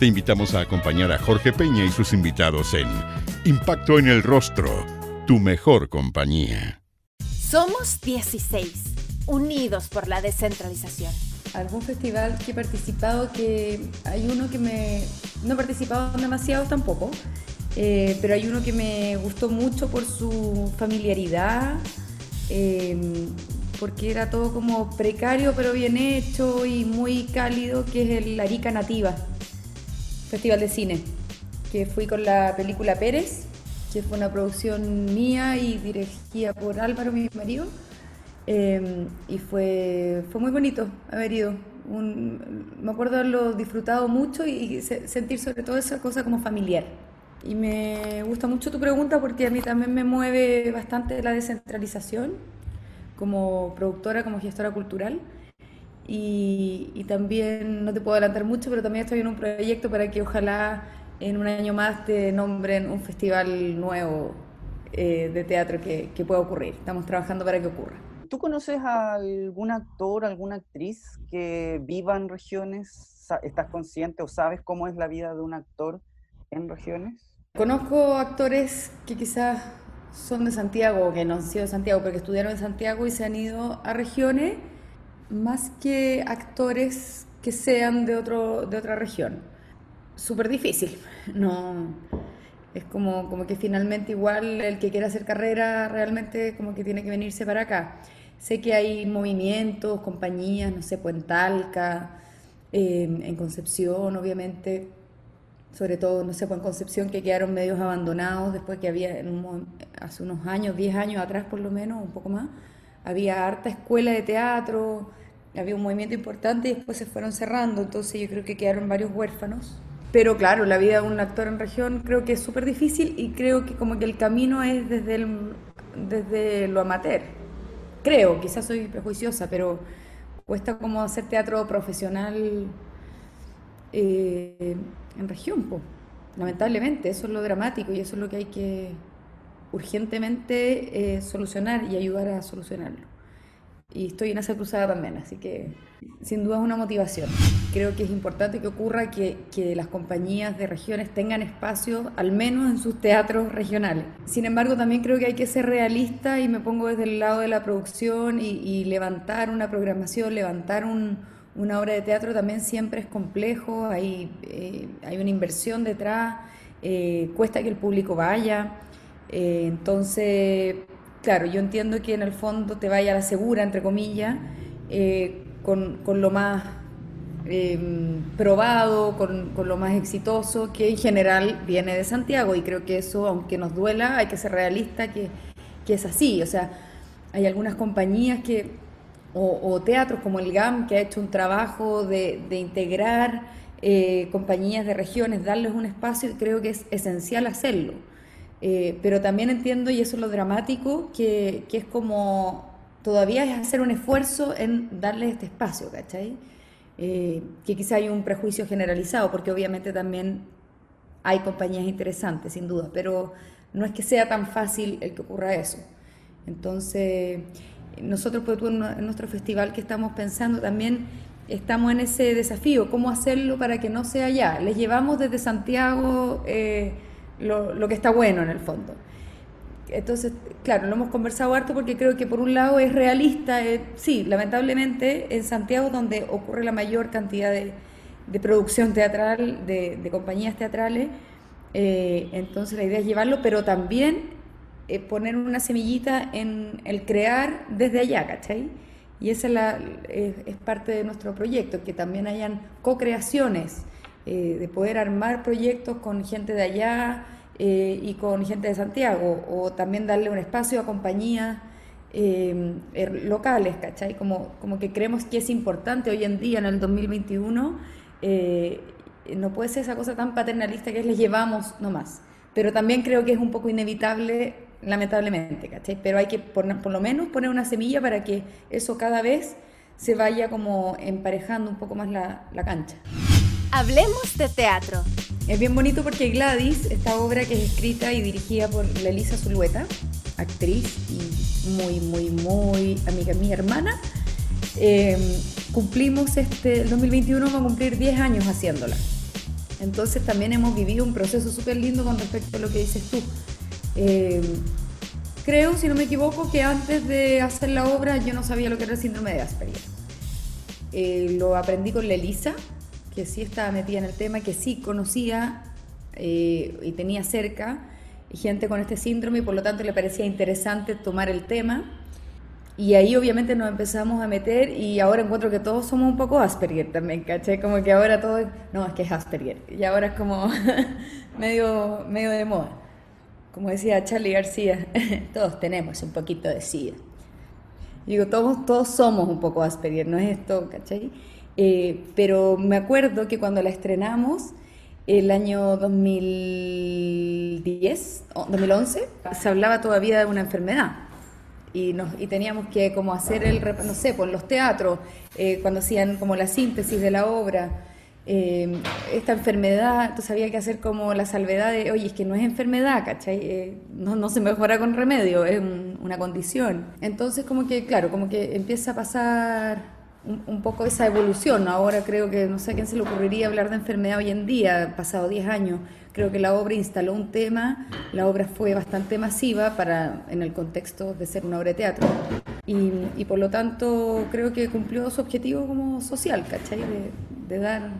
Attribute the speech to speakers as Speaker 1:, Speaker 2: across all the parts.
Speaker 1: Te invitamos a acompañar a Jorge Peña y sus invitados en Impacto en el Rostro, tu mejor compañía.
Speaker 2: Somos 16, unidos por la descentralización.
Speaker 3: Algún festival que he participado, que hay uno que me... No he participado demasiado tampoco, eh, pero hay uno que me gustó mucho por su familiaridad, eh, porque era todo como precario pero bien hecho y muy cálido, que es el Arica Nativa, Festival de Cine, que fui con la película Pérez, que fue una producción mía y dirigida por Álvaro, mi marido, eh, y fue, fue muy bonito haber ido. me acuerdo haberlo disfrutado mucho y sentir sobre todo esa cosa como familiar. Y me gusta mucho tu pregunta porque a mí también me mueve bastante la descentralización como productora, como gestora cultural. Y, también, no te puedo adelantar mucho, pero también estoy en un proyecto para que ojalá en un año más te nombren un festival nuevo eh, de teatro que, que pueda ocurrir. Estamos trabajando para que ocurra.
Speaker 4: ¿Tú conoces a algún actor, alguna actriz que viva en regiones? ¿Estás consciente o sabes cómo es la vida de un actor en regiones?
Speaker 3: Conozco actores que quizás son de Santiago, que no han sido de Santiago, pero que estudiaron en Santiago y se han ido a regiones, más que actores que sean de, otro, de otra región. Súper difícil, no... Es como, como que finalmente igual el que quiera hacer carrera realmente como que tiene que venirse para acá. Sé que hay movimientos, compañías, no sé, Puentalca, eh, en Concepción, obviamente, sobre todo, no sé, en Concepción, que quedaron medios abandonados después que había, hace unos años, 10 años atrás por lo menos, un poco más, había harta escuela de teatro, había un movimiento importante y después se fueron cerrando, entonces yo creo que quedaron varios huérfanos. Pero claro, la vida de un actor en región creo que es súper difícil y creo que como que el camino es desde, el, desde lo amateur. Creo, quizás soy prejuiciosa, pero cuesta como hacer teatro profesional eh, en región, lamentablemente, eso es lo dramático y eso es lo que hay que urgentemente eh, solucionar y ayudar a solucionarlo. Y estoy en esa cruzada también, así que sin duda es una motivación. Creo que es importante que ocurra que, que las compañías de regiones tengan espacio, al menos en sus teatros regionales. Sin embargo, también creo que hay que ser realista y me pongo desde el lado de la producción y levantar una programación, levantar un, una obra de teatro también siempre es complejo, hay, eh, hay una inversión detrás, eh, cuesta que el público vaya. Eh, entonces, claro, yo entiendo que en el fondo te vaya a la segura, entre comillas, con, con, lo más em, probado, con, con, lo más exitoso, que en general viene de Santiago. Y creo que eso, aunque nos duela, hay que ser realista que, que es así. O sea, hay algunas compañías que o, teatros como el GAM, que ha hecho un trabajo de, integrar eh, compañías de regiones, darles un espacio, y creo que es esencial hacerlo. Eh, pero también entiendo, y eso es lo dramático, que, es como todavía es hacer un esfuerzo en darles este espacio, ¿cachai? Eh, que quizá hay un prejuicio generalizado, porque obviamente también hay compañías interesantes, sin duda, pero no es que sea tan fácil el que ocurra eso. Entonces, nosotros pues, en nuestro festival que estamos pensando también estamos en ese desafío, cómo hacerlo para que no sea ya. Les llevamos desde Santiago eh, lo, que está bueno en el fondo. Entonces, claro, lo hemos conversado harto porque creo que por un lado es realista, eh, sí, lamentablemente en Santiago donde ocurre la mayor cantidad de, producción teatral, de, compañías teatrales, eh, entonces la idea es llevarlo, pero también eh, poner una semillita en el crear desde allá, ¿cachai? Y esa es, la, es parte de nuestro proyecto, que también hayan co-creaciones, eh, de poder armar proyectos con gente de allá eh, y con gente de Santiago, o también darle un espacio a compañías er, locales, ¿cachai? Como, como que creemos que es importante hoy en día, en el 2021, eh, no puede ser esa cosa tan paternalista que es les llevamos nomás. Pero también creo que es un poco inevitable, lamentablemente, ¿cachai? Pero hay que poner, por lo menos poner una semilla para que eso cada vez se vaya como emparejando un poco más la, la cancha.
Speaker 2: Hablemos de teatro.
Speaker 3: Es bien bonito porque Gladys, esta obra que es escrita y dirigida por Elisa Zulueta, actriz y muy, muy, muy amiga mía, hermana, eh, cumplimos este, el 2021 vamos a cumplir 10 años haciéndola. Entonces también hemos vivido un proceso súper lindo con respecto a lo que dices tú. Eh, creo, si no me equivoco, que antes de hacer la obra yo no sabía lo que era el síndrome de Asperger. Eh, lo aprendí con la Elisa, que sí estaba metida en el tema, que sí conocía y tenía cerca gente con este síndrome y por lo tanto le parecía interesante tomar el tema y ahí obviamente nos empezamos a meter y ahora encuentro que todos somos un poco Asperger también, ¿caché? Como que ahora todo, no, es que es Asperger. Y ahora es como medio, medio de moda. Como decía Charlie García, todos tenemos un poquito de SIDA. digo, todos, todos somos un poco Asperger, no es esto, ¿cachai? Eh, pero me acuerdo que cuando la estrenamos, el año 2010, 2011, se hablaba todavía de una enfermedad y, nos, y teníamos que como hacer el, no sé, por pues, los teatros, eh, cuando hacían como la síntesis de la obra, eh, esta enfermedad, entonces había que hacer como la salvedad de, oye, es que no es enfermedad, ¿cachai? Eh, no, no, se mejora con remedio, es una condición. Entonces como que, claro, como que empieza a pasar un, poco esa evolución. Ahora creo que no sé a quién se le ocurriría hablar de enfermedad hoy en día, pasado 10 años. Creo que la obra instaló un tema, la obra fue bastante masiva para en el contexto de ser una obra de teatro y, y por lo tanto creo que cumplió su objetivo como social, ¿cachai? De, dar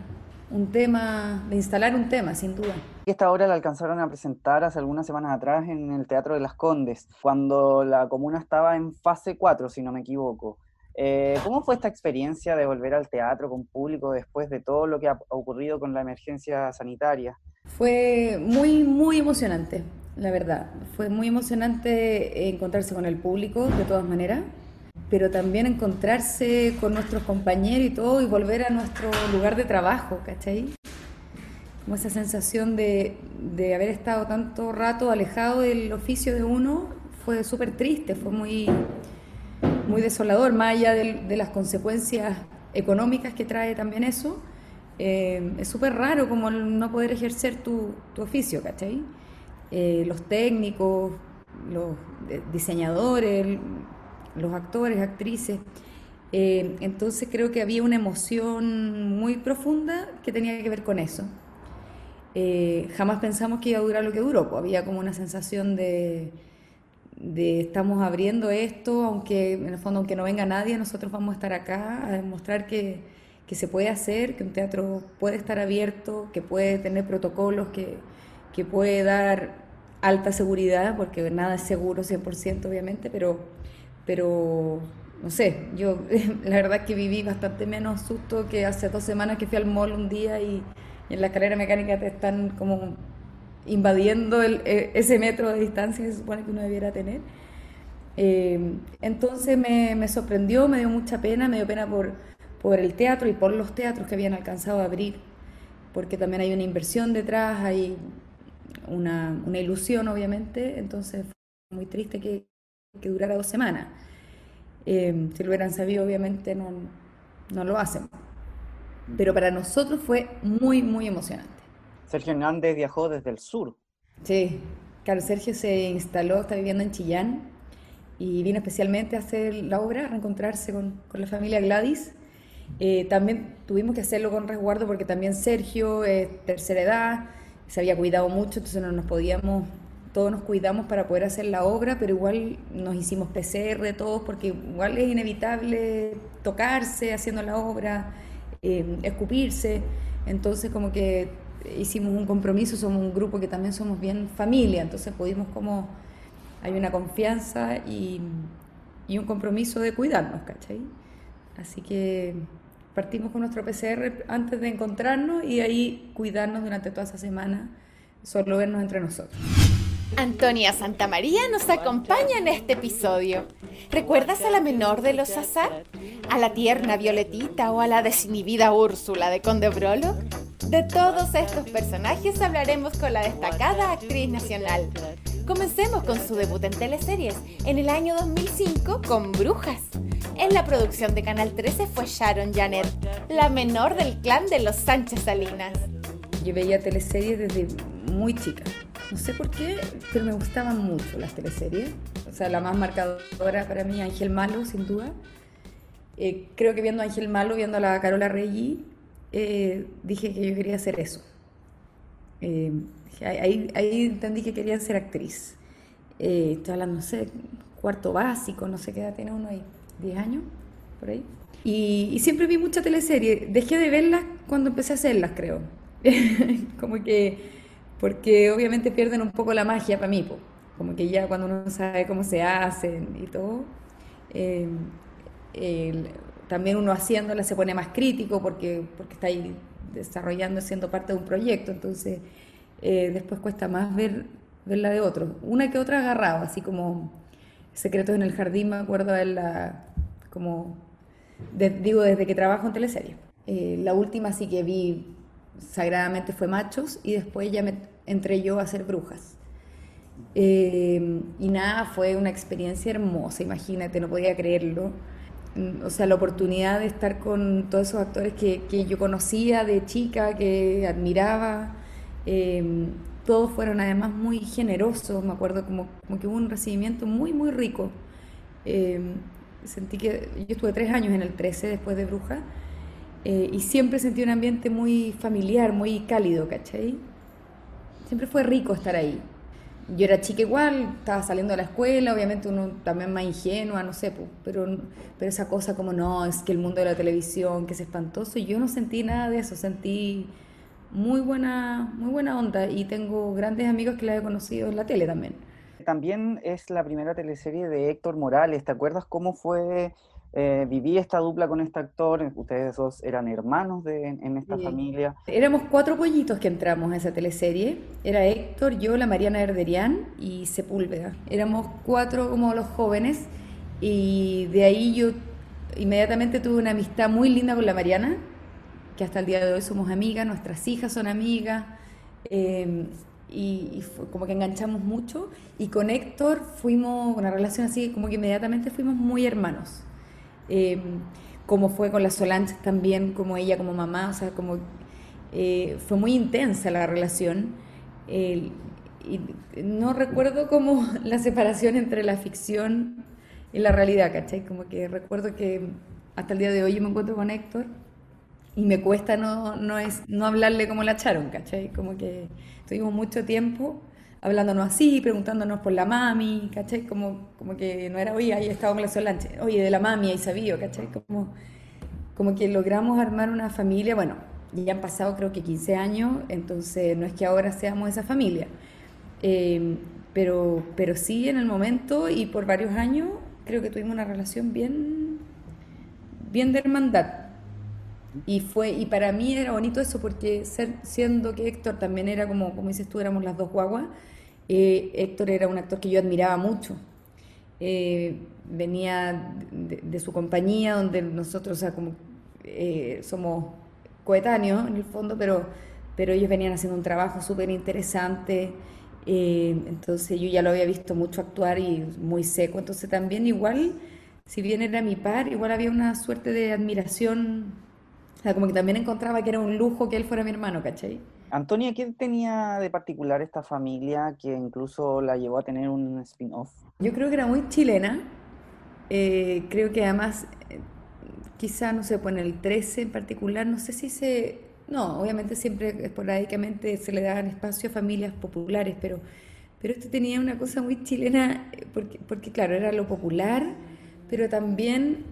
Speaker 3: un tema, de instalar un tema, sin duda.
Speaker 4: Esta obra la alcanzaron a presentar hace algunas semanas atrás en el Teatro de las Condes, cuando la comuna estaba en fase 4, si no me equivoco. Eh, ¿Cómo fue esta experiencia de volver al teatro con público después de todo lo que ha ocurrido con la emergencia sanitaria?
Speaker 3: Fue muy, muy emocionante, la verdad. Fue muy emocionante encontrarse con el público, de todas maneras, pero también encontrarse con nuestros compañeros y todo y volver a nuestro lugar de trabajo, ¿cachai? Como esa sensación de, de haber estado tanto rato alejado del oficio de uno fue súper triste, fue muy muy desolador, más allá de, las consecuencias económicas que trae también eso. Eh, es súper raro como no poder ejercer tu, oficio, ¿cachai? Eh, los técnicos, los diseñadores, los actores, actrices. Eh, entonces creo que había una emoción muy profunda que tenía que ver con eso. jamás pensamos que iba a durar lo que duró, pues había como una sensación de, de estamos abriendo esto, aunque en el fondo, aunque no venga nadie, nosotros vamos a estar acá a demostrar que, que se puede hacer, que un teatro puede estar abierto, que puede tener protocolos, que, que puede dar alta seguridad, porque nada es seguro 100% obviamente, pero, pero no sé, yo la verdad que viví bastante menos susto que hace dos semanas que fui al mall un día y, y en la escalera mecánica te están como invadiendo e, ese metro de distancia que supone que uno debiera tener. Eh, entonces me, sorprendió, me dio mucha pena, me dio pena por, el teatro y por los teatros que habían alcanzado a abrir, porque también hay una inversión detrás, hay una, ilusión obviamente, entonces fue muy triste que, durara dos semanas. Eh, si lo hubieran sabido obviamente no, no lo hacen, pero para nosotros fue muy, muy emocionante.
Speaker 4: Sergio Hernández viajó desde el sur.
Speaker 3: Sí, claro, Sergio se instaló, está viviendo en Chillán y vino especialmente a hacer la obra, a reencontrarse con, con la familia Gladys. Eh, también tuvimos que hacerlo con resguardo porque también Sergio es tercera edad, se había cuidado mucho, entonces no nos podíamos, todos nos cuidamos para poder hacer la obra, pero igual nos hicimos PCR todos porque igual es inevitable tocarse haciendo la obra, eh, escupirse, entonces como que hicimos un compromiso, somos un grupo que también somos bien familia, entonces pudimos como, hay una confianza y, y un compromiso de cuidarnos, ¿cachai? Así que partimos con nuestro PCR antes de encontrarnos y ahí cuidarnos durante toda esa semana, solo vernos entre nosotros.
Speaker 2: Antonia Santamaría nos acompaña en este episodio. ¿Recuerdas a la menor de los Azar? ¿A la tierna Violetita o a la desinhibida Úrsula de Conde Brolo? De todos estos personajes hablaremos con la destacada actriz nacional. Comencemos con su debut en teleseries en el año 2005 con Brujas. En la producción de Canal 13 fue Sharon Janet, la menor del clan de los Sánchez Salinas.
Speaker 3: Yo veía teleseries desde muy chica. No sé por qué, pero me gustaban mucho las teleseries. O sea, la más marcadora para mí, Ángel Malo, sin duda. Eh, creo que viendo a Ángel Malo, viendo a la Carola Reggi, eh, dije que yo quería hacer eso. Eh, ahí, ahí, entendí que quería ser actriz. estoy hablando, no sé, cuarto básico, no sé qué edad tiene uno ahí, 10 años, por ahí. Y, y siempre vi mucha teleserie. Dejé de verlas cuando empecé a hacerlas, creo. como que, porque obviamente pierden un poco la magia para mí, como que ya cuando uno sabe cómo se hacen y todo, eh, también uno haciéndola se pone más crítico porque, porque está ahí desarrollando, siendo parte de un proyecto, entonces eh, después cuesta más ver, verla de otros. Una que otra agarrado, así como Secretos en el Jardín, me acuerdo de la, como, digo, desde que trabajo en teleserie. Eh, la última sí que vi sagradamente fue Machos y después ya me entré yo a hacer Brujas. Eh, y nada, fue una experiencia hermosa, imagínate, no podía creerlo. O sea, la oportunidad de estar con todos esos actores que, que yo conocía de chica, que admiraba. Eh, todos fueron además muy generosos, me acuerdo como, como que hubo un recibimiento muy, muy rico. Eh, sentí que yo estuve tres años en el 13 después de Brujas eh, y siempre sentí un ambiente muy familiar, muy cálido, ¿cachai? Siempre fue rico estar ahí. Yo era chica igual, estaba saliendo de la escuela, obviamente uno también más ingenua, no sé, pero, pero esa cosa como no, es que el mundo de la televisión, que es espantoso, yo no sentí nada de eso, sentí muy buena, muy buena onda y tengo grandes amigos que la he conocido en la tele también.
Speaker 4: También es la primera teleserie de Héctor Morales, ¿te acuerdas cómo fue eh, viví esta dupla con este actor, ustedes dos eran hermanos de, en esta familia.
Speaker 3: Éramos cuatro pollitos que entramos a esa teleserie, era Héctor, yo, la Mariana Erderian y Sepúlveda. Éramos cuatro como los jóvenes y de ahí yo inmediatamente tuve una amistad muy linda con la Mariana, que hasta el día de hoy somos amigas, nuestras hijas son amigas. Eh, y, como que enganchamos mucho y con Héctor fuimos una relación así como que inmediatamente fuimos muy hermanos eh, fue con la Solange también, como ella como mamá, o sea, como eh, fue muy intensa la relación. y no recuerdo como la separación entre la ficción y la realidad, ¿cachai? Como que recuerdo que hasta el día de hoy yo me encuentro con Héctor y me cuesta no, no, es, no hablarle como la echaron, ¿cachai? Como que tuvimos mucho tiempo hablándonos así, preguntándonos por la mami, ¿cachai? Como, como que no era, oye, ahí estaba con la Solange, oye, de la mami, ahí sabía, ¿cachai? Como, como que logramos armar una familia, bueno, ya han pasado creo que 15 años, entonces no es que ahora seamos esa familia, eh, pero, pero sí en el momento y por varios años creo que tuvimos una relación bien, bien de hermandad. Y fue y para mí era bonito eso porque ser, siendo que Héctor también era como como dices tú éramos las dos guaguas eh, Héctor era un actor que yo admiraba mucho. Eh, venía de, su compañía, donde nosotros, o sea, eh, somos coetáneos en el fondo, pero, pero ellos venían haciendo un trabajo súper interesante. entonces yo ya lo había visto mucho actuar y muy seco. Entonces también igual, si bien era mi par, igual había una suerte de admiración. O sea, como que también encontraba que era un lujo que él fuera mi hermano, ¿cachai?
Speaker 4: Antonia, ¿qué tenía de particular esta familia que incluso la llevó a tener un spin-off?
Speaker 3: Yo creo que era muy chilena. Eh, creo que además, eh, quizá, no sé, pues en el 13 en particular, no sé si se... No, obviamente siempre esporádicamente se le daban espacio a familias populares, pero, pero esto tenía una cosa muy chilena, eh, porque, porque claro, era lo popular, pero también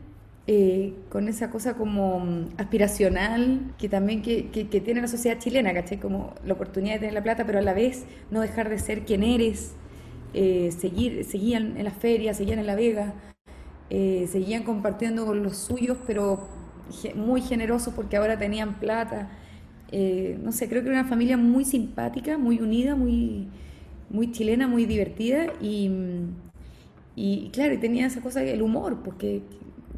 Speaker 3: eh, con esa cosa como mm, aspiracional que también que, que, tiene la sociedad chilena, ¿cachai? Como la oportunidad de tener la plata, pero a la vez no dejar de ser quien eres, eh, seguir, seguían en las ferias, seguían en La Vega, eh, seguían compartiendo con los suyos, pero muy generosos porque ahora tenían plata. no sé, creo que era una familia muy simpática, muy unida, muy, muy chilena, muy divertida y, mm, y claro, tenía esa cosa, el humor, porque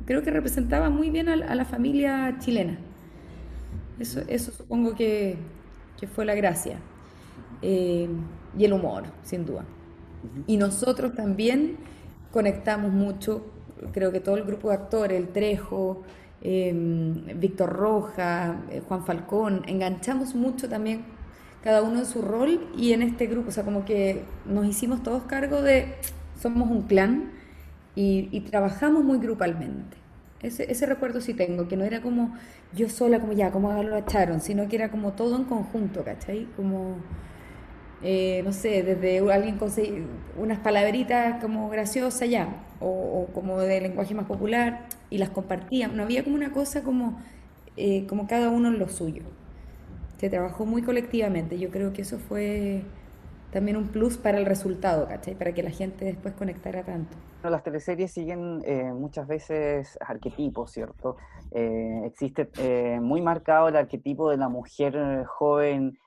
Speaker 3: creo que representaba muy bien a, la familia chilena. Eso, eso supongo que, que fue la gracia. Eh, y el humor, sin duda. Y nosotros también conectamos mucho, creo que todo el grupo de actores, el Trejo, em, Víctor Roja, eh, Juan Falcón, enganchamos mucho también cada uno en su rol y en este grupo, o sea, como que nos hicimos todos cargo de, somos un clan y, trabajamos muy grupalmente. Ese, ese, recuerdo sí tengo, que no era como yo sola, como ya, como lo echaron, sino que era como todo en conjunto, ¿cachai? Como eh, no sé, desde alguien conseguir unas palabritas como graciosas ya, o, como de lenguaje más popular, y las compartían. No había como una cosa como, eh, como cada uno en lo suyo. Se trabajó muy colectivamente. Yo creo que eso fue también un plus para el resultado, ¿cachai? Para que la gente después conectara tanto.
Speaker 4: Las teleseries siguen eh, muchas veces arquetipos, ¿cierto? existe muy marcado el arquetipo de la mujer joven,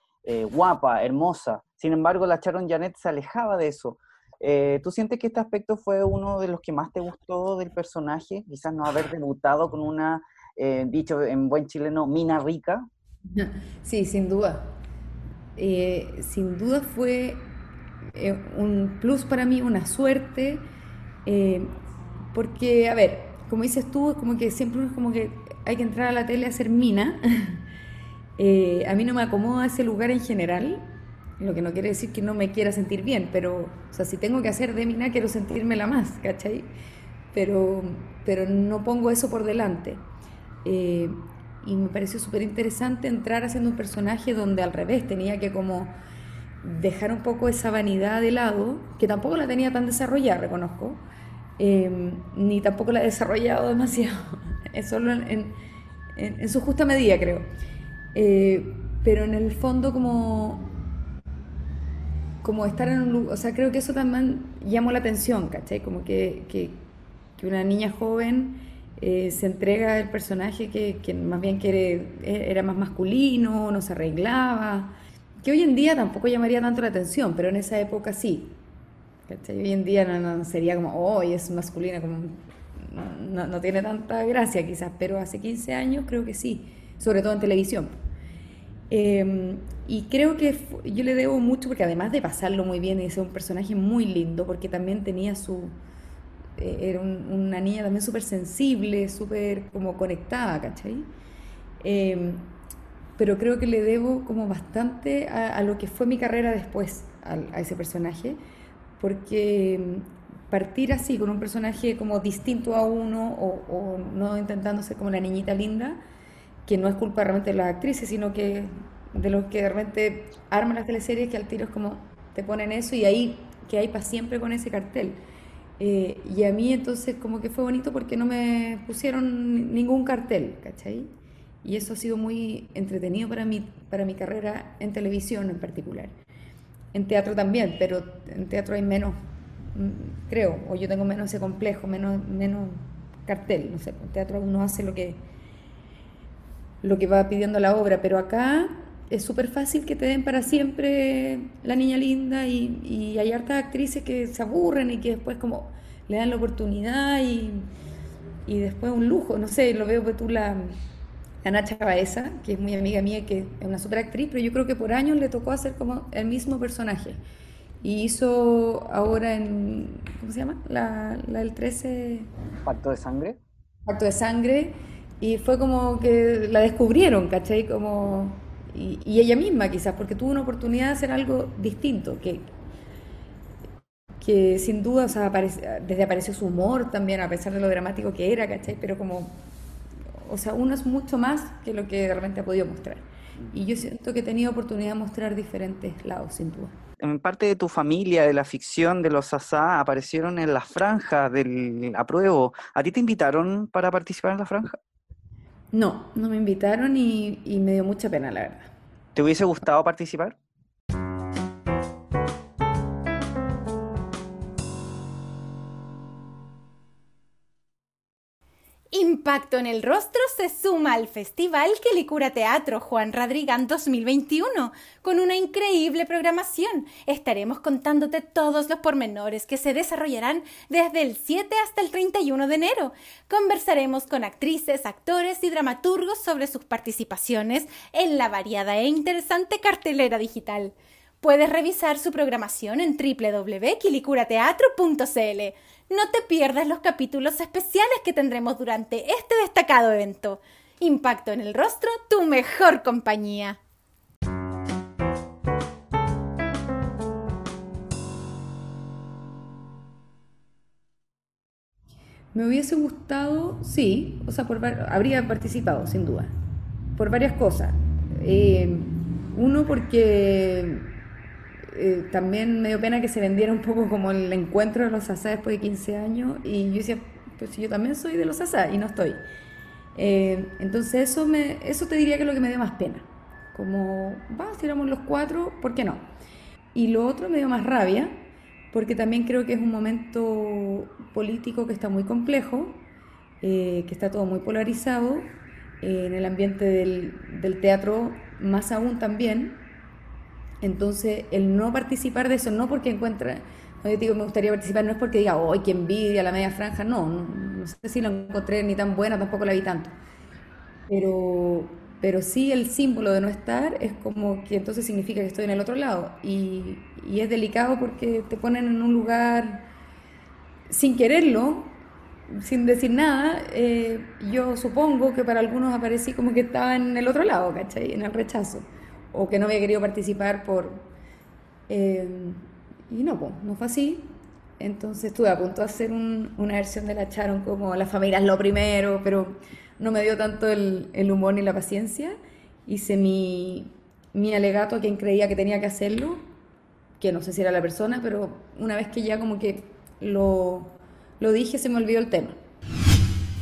Speaker 4: guapa, hermosa, sin embargo, la Sharon Janet se alejaba de eso. Eh, ¿Tú sientes que este aspecto fue uno de los que más te gustó del personaje? Quizás no haber debutado con una, eh, dicho en buen chileno, mina rica.
Speaker 3: Sí, sin duda. Eh, sin duda fue un plus para mí, una suerte, porque, a ver, como dices tú, como que siempre uno es como que hay que entrar a la tele a hacer mina. a mí no me acomoda ese lugar en general, lo que no quiere decir que no me quiera sentir bien, pero, o sea, si tengo que hacer de mina, quiero la más, ¿cachai? Pero, pero no pongo eso por delante. Eh, y me pareció súper interesante entrar haciendo un personaje donde al revés tenía que como dejar un poco esa vanidad de lado, que tampoco la tenía tan desarrollada, reconozco, eh, ni tampoco la he desarrollado demasiado, es solo en, en, su justa medida, creo. Eh, pero en el fondo como como estar en un lugar, o sea, creo que eso también llamó la atención, ¿cachai? Como que, que, una niña joven eh, se entrega al personaje que, que, más bien quiere, e, era más masculino, no se arreglaba, que hoy en día tampoco llamaría tanto la atención, pero en esa época sí. ¿Cachai? Hoy en día no, sería como, oh, es masculina, como no, no tiene tanta gracia quizás, pero hace 15 años creo que sí, sobre todo en televisión. Em, y creo que yo le debo mucho porque además de pasarlo muy bien y ser un personaje muy lindo, porque también tenía su... Eh, era una niña también súper sensible, súper como conectada, ¿cachai? Em, pero creo que le debo como bastante a, lo que fue mi carrera después a, ese personaje, porque em, partir así con un personaje como distinto a uno o, o no intentando ser como la niñita linda, que no es culpa realmente de las actrices, sino que de los que realmente arman las teleseries, que al tiro es como te ponen eso y ahí que hay para siempre con ese cartel. Eh, y a mí entonces como que fue bonito porque no me pusieron ningún cartel, ¿cachai? Y eso ha sido muy entretenido para mí, para mi carrera en televisión en particular. En teatro también, pero en teatro hay menos, mm, creo, o yo tengo menos ese complejo, menos, menos cartel, no sé, en teatro uno hace lo que lo que va pidiendo la obra, pero acá es súper fácil que te den para siempre la niña linda y, hay hartas actrices que se aburren y que después como le dan la oportunidad y, después un lujo, no sé, lo veo que tú la, la Nacha Baeza, que es muy amiga mía, que es una super actriz, pero yo creo que por años le tocó hacer como el mismo personaje. Y hizo ahora en, ¿cómo se llama? La, la del 13...
Speaker 4: Pacto de sangre.
Speaker 3: Pacto de sangre y fue como que la descubrieron, ¿cachai? Como, y, ella misma quizás, porque tuvo una oportunidad de hacer algo distinto, que, que sin duda, o sea, desde apareció su humor también, a pesar de lo dramático que era, ¿cachai? Pero como, o sea, uno es mucho más que lo que realmente ha podido mostrar. Y yo siento que he tenido oportunidad de mostrar diferentes lados, sin duda.
Speaker 4: En parte de tu familia, de la ficción de los Asá, aparecieron en las franjas del apruebo. ¿A ti te invitaron para participar en la franja?
Speaker 3: No, no me invitaron y, me dio mucha pena, la verdad.
Speaker 4: ¿Te hubiese gustado participar?
Speaker 2: Impacto en el Rostro se suma al Festival Quilicura Teatro Juan Radrigán 2021 con una increíble programación. Estaremos contándote todos los pormenores que se desarrollarán desde el 7 hasta el 31 de enero. Conversaremos con actrices, actores y dramaturgos sobre sus participaciones en la variada e interesante cartelera digital. Puedes revisar su programación en www.quilicurateatro.cl. No te pierdas los capítulos especiales que tendremos durante este destacado evento. Impacto en el rostro, tu mejor compañía.
Speaker 3: Me hubiese gustado, sí, o sea, habría participado, sin duda, por varias cosas. Eh, uno, porque eh, también me dio pena que se vendiera un poco como el encuentro de los asá después de 15 años y yo decía, pues yo también soy de los asá y no estoy. Eh, entonces eso, me, eso te diría que es lo que me dio más pena. Como, va, si éramos los cuatro, ¿por qué no? Y lo otro me dio más rabia, porque también creo que es un momento político que está muy complejo, eh, que está todo muy polarizado, en el ambiente del, del teatro más aún también, entonces, el no participar de eso, no porque encuentra, no yo digo me gustaría participar, no es porque diga, ¡ay, qué envidia la media franja! No, no, sé si lo encontré ni tan buena, tampoco la vi tanto. Pero, pero sí el símbolo de no estar es como que entonces significa que estoy en el otro lado. Y, y es delicado porque te ponen en un lugar sin quererlo, sin decir nada. Eh, yo supongo que para algunos aparecí como que estaba en el otro lado, ¿cachai? En el rechazo o que no había querido participar por... Eh, y no, pues, no fue así. Entonces estuve a punto de hacer una versión de la Charon como La familia es lo primero, pero no me dio tanto el, el humor ni la paciencia. Hice mi, mi alegato a quien creía que tenía que hacerlo, que no sé si era la persona, pero una vez que ya como que lo, lo dije se me olvidó el tema.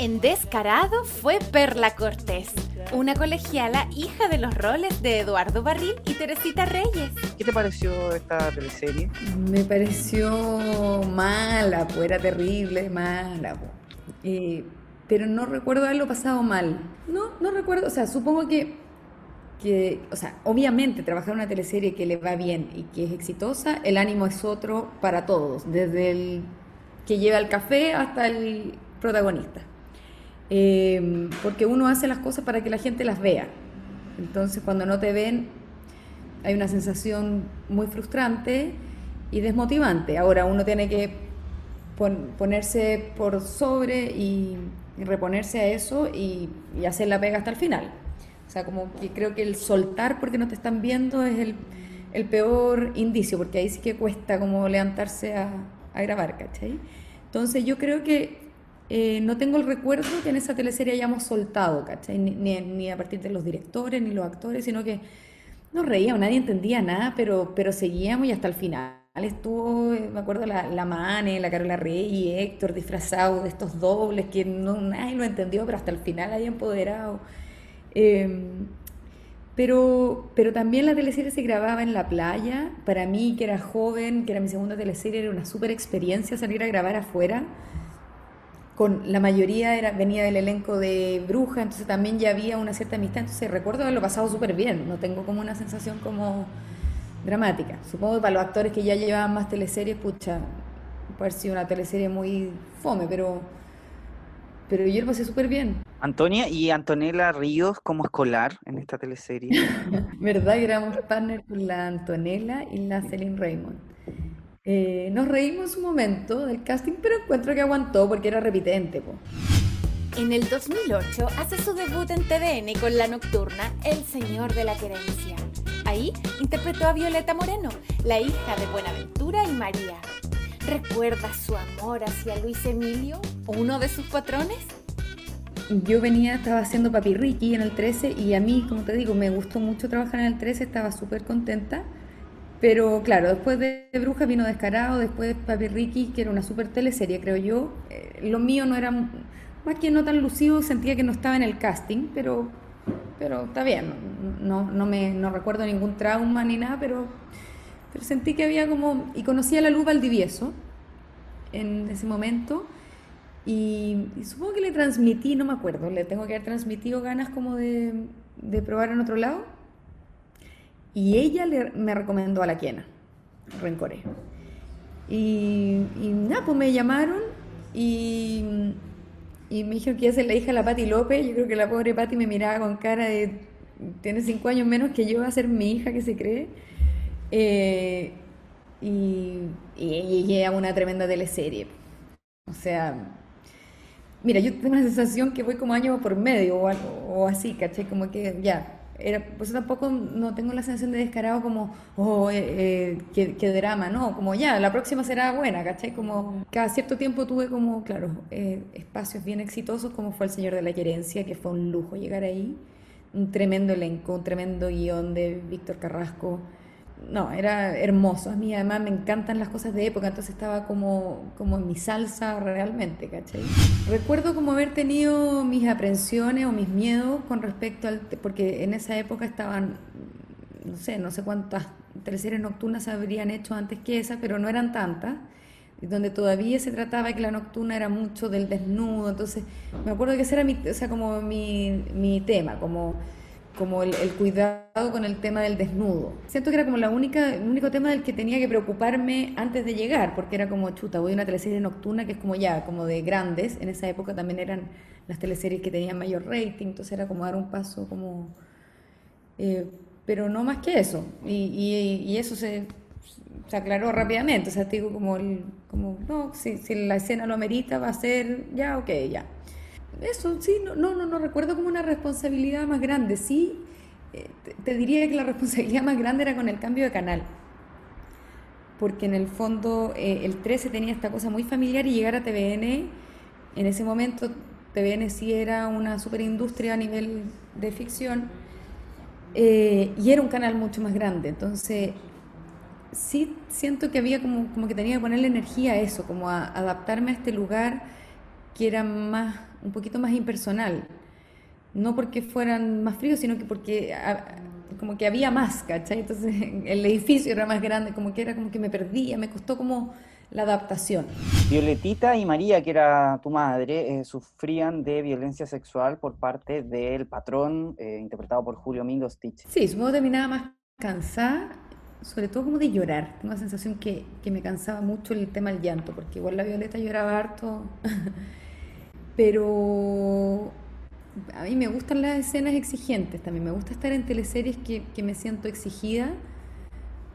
Speaker 2: En Descarado fue Perla Cortés, una colegiala hija de los roles de Eduardo Barril y Teresita Reyes.
Speaker 4: ¿Qué te pareció esta teleserie?
Speaker 3: Me pareció mala, pues era terrible, mala. Eh, pero no recuerdo haberlo pasado mal. No, no recuerdo, o sea, supongo que, que, o sea, obviamente trabajar una teleserie que le va bien y que es exitosa, el ánimo es otro para todos, desde el que lleva el café hasta el protagonista. Em, porque uno hace las cosas para que la gente las vea. Entonces cuando no te ven hay una sensación muy frustrante y desmotivante. Ahora uno tiene que ponerse por sobre y, reponerse a eso y, hacer la pega hasta el final. O sea, como que creo que el soltar porque no te están viendo es el, el peor indicio, porque ahí sí que cuesta como levantarse a, a grabar, ¿cachai? Entonces yo creo que eh, no tengo el recuerdo que en esa teleserie hayamos soltado. Ni, a partir de los directores ni los actores, sino que nos reíamos, nadie entendía nada, pero, pero seguíamos y hasta el final estuvo, me acuerdo, la, la Mane, la Carola Rey y Héctor disfrazados de estos dobles que no, nadie lo entendió, pero hasta el final había empoderado. Em, pero, pero también la teleserie se grababa en la playa. Para mí, que era joven, que era mi segunda teleserie, era una súper experiencia salir a grabar afuera con la mayoría era, venía del elenco de Bruja, entonces también ya había una cierta amistad, entonces recuerdo haberlo pasado súper bien, no tengo como una sensación como dramática. Supongo que para los actores que ya llevaban más teleseries, pucha, puede haber sido una teleserie muy fome, pero, pero yo lo pasé súper bien.
Speaker 4: Antonia y Antonella Ríos como escolar en esta teleserie.
Speaker 3: ¿Verdad? Éramos partners con la Antonella y la Celine Raymond. Eh, nos reímos un momento del casting, pero encuentro que aguantó porque era repitente.
Speaker 2: En el 2008 hace su debut en TVN con la nocturna El Señor de la Querencia. Ahí interpretó a Violeta Moreno, la hija de Buenaventura y María. ¿Recuerda su amor hacia Luis Emilio, uno de sus patrones?
Speaker 3: Yo venía, estaba haciendo Papi Ricky en el 13 y a mí, como te digo, me gustó mucho trabajar en el 13, estaba súper contenta pero claro, después de Bruja vino Descarado, después de Papi Ricky, que era una super teleserie, creo yo. Eh, lo mío no era, más que no tan lucido, sentía que no estaba en el casting, pero, pero está bien. No, no, me, no recuerdo ningún trauma ni nada, pero, pero sentí que había como. Y conocí a la Luz Valdivieso en ese momento. Y, supongo que le transmití, no me acuerdo, le tengo que haber transmitido ganas como de, de probar en otro lado. Y ella me recomendó a la Quena, Rencoré. Y, y nada, pues me llamaron y, y me dijeron que iba a ser la hija de la Patti López. Yo creo que la pobre Patti me miraba con cara de, tiene cinco años menos que yo, va a ser mi hija que se cree. Eh, y, y llegué a una tremenda teleserie. O sea, mira, yo tengo la sensación que voy como año por medio o, o así, ¿caché? Como que ya, era, pues tampoco no tengo la sensación de descarado como, oh, eh, eh, qué, drama, no, como ya, la próxima será buena, ¿cachai? Como cada cierto tiempo tuve como, claro, eh, espacios bien exitosos como fue El Señor de la Querencia, que fue un lujo llegar ahí, un tremendo elenco, un tremendo guion de Víctor Carrasco, no, era hermoso. A mí además me encantan las cosas de época, entonces estaba como, como en mi salsa realmente, ¿cachai? Recuerdo como haber tenido mis aprensiones o mis miedos con respecto al... porque en esa época estaban, no sé, no sé cuántas teleseries nocturnas habrían hecho antes que esa, pero no eran tantas donde todavía se trataba que la nocturna era mucho del desnudo, entonces me acuerdo que ese era mi, o sea, como mi, mi tema, como como el, cuidado con el tema del desnudo. Siento que era como la única, el único tema del que tenía que preocuparme antes de llegar, porque era como, chuta, voy a una teleserie nocturna que es como ya, como de grandes, en esa época también eran las teleseries que tenían mayor rating, entonces era como dar un paso como... Eh, pero no más que eso, y, y, eso se, se, aclaró rápidamente, o sea, te digo como, el, como no, si, si la escena lo amerita, va a ser, ya, ok, ya eso, sí, no, no, no, recuerdo como una responsabilidad más grande. Sí, eh, te, diría que la responsabilidad más grande era con el cambio de canal. Porque en el fondo eh, el 13 tenía esta cosa muy familiar y llegar a TVN, en ese momento TVN sí era una superindustria a nivel de ficción eh, y era un canal mucho más grande. Entonces, sí siento que había como, como que tenía que ponerle energía a eso, como a adaptarme a este lugar que era más un poquito más impersonal. No porque fueran más fríos, sino que porque como que había más, ¿cachai? Entonces el edificio era más grande, como que era como que me perdía, me costó como la adaptación.
Speaker 4: Violetita y María, que era tu madre, eh, sufrían de violencia sexual por parte del patrón eh, interpretado por Julio Stitch.
Speaker 3: Sí, su modo terminaba más cansada, sobre todo como de llorar. Tengo la sensación que, que me cansaba mucho el tema del llanto, porque igual la Violeta lloraba harto. pero a mí me gustan las escenas exigentes también, me gusta estar en teleseries que, que me siento exigida,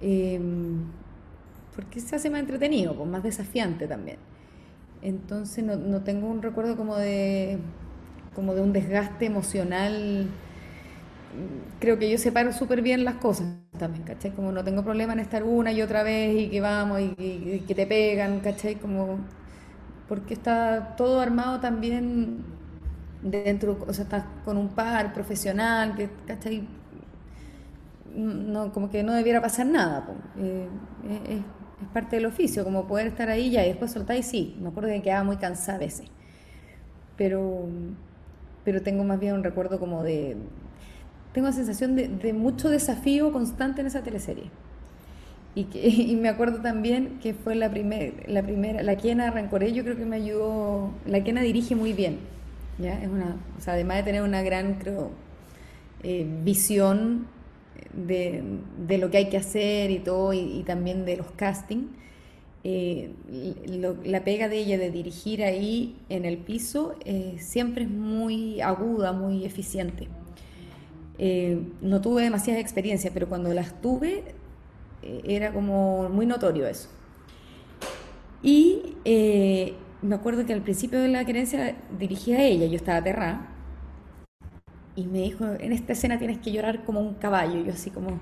Speaker 3: em, porque se hace más entretenido, pues, más desafiante también. Entonces no, no, tengo un recuerdo como de, como de un desgaste emocional. Creo que yo separo súper bien las cosas también, ¿cachai? Como no tengo problema en estar una y otra vez y que vamos y, y que te pegan, ¿cachai? Como porque está todo armado también dentro, o sea, estás con un par profesional, que, ¿cachai? No, como que no debiera pasar nada. Eh, es, parte del oficio, como poder estar ahí ya y después soltar y sí, me acuerdo que quedaba muy cansada a veces. Pero, pero tengo más bien un recuerdo como de... Tengo la sensación de, de mucho desafío constante en esa teleserie. Y, me acuerdo también que fue la, primer, la primera, la Quena Rancoré, yo creo que me ayudó, la Quena dirige muy bien, ¿ya? Es una, o sea, además de tener una gran, creo, eh, visión de, de, lo que hay que hacer y todo, y, también de los castings, eh, la pega de ella de dirigir ahí en el piso eh, siempre es muy aguda, muy eficiente. no tuve demasiada experiencia, pero cuando las tuve eh, era como muy notorio eso. Y eh, me acuerdo que al principio de la querencia dirigía a ella, yo estaba aterrada, y me dijo, en esta escena tienes que llorar como un caballo. yo así como,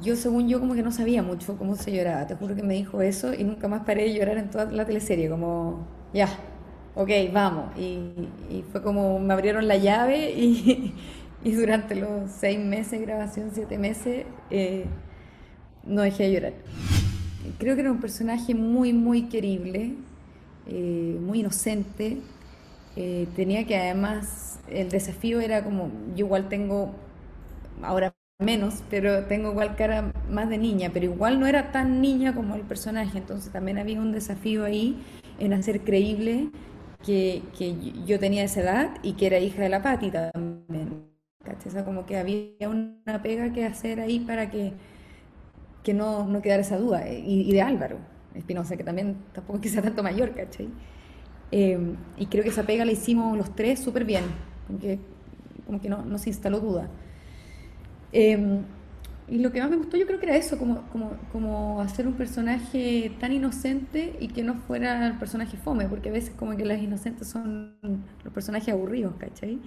Speaker 3: yo según yo como que no sabía mucho cómo se lloraba, te juro que me dijo eso y nunca más paré de llorar en toda la teleserie, como, ya, ok, vamos. Y, fue como, me abrieron la llave y, y durante los seis meses de grabación, siete meses, eh, no dejé de llorar. Creo que era un personaje muy, muy querible, eh, muy inocente. Eh, tenía que además, el desafío era como, yo igual tengo, ahora menos, pero tengo igual cara más de niña, pero igual no era tan niña como el personaje, entonces también había un desafío ahí en hacer creíble que, que yo tenía esa edad y que era hija de la Pati también. ¿cachai? O sea, como que había una pega que hacer ahí para que, que no, no quedara esa duda. eh, Y, de Álvaro Espinosa, que también tampoco es que sea tanto mayor, ¿cachai? Eh, y creo que esa pega la hicimos los tres súper bien, como que, como que no, no se instaló duda. Eh, y lo que más me gustó yo creo que era eso, como, como, como hacer un personaje tan inocente y que no fuera el personaje fome, porque a veces como que las inocentes son los personajes aburridos, ¿cachai?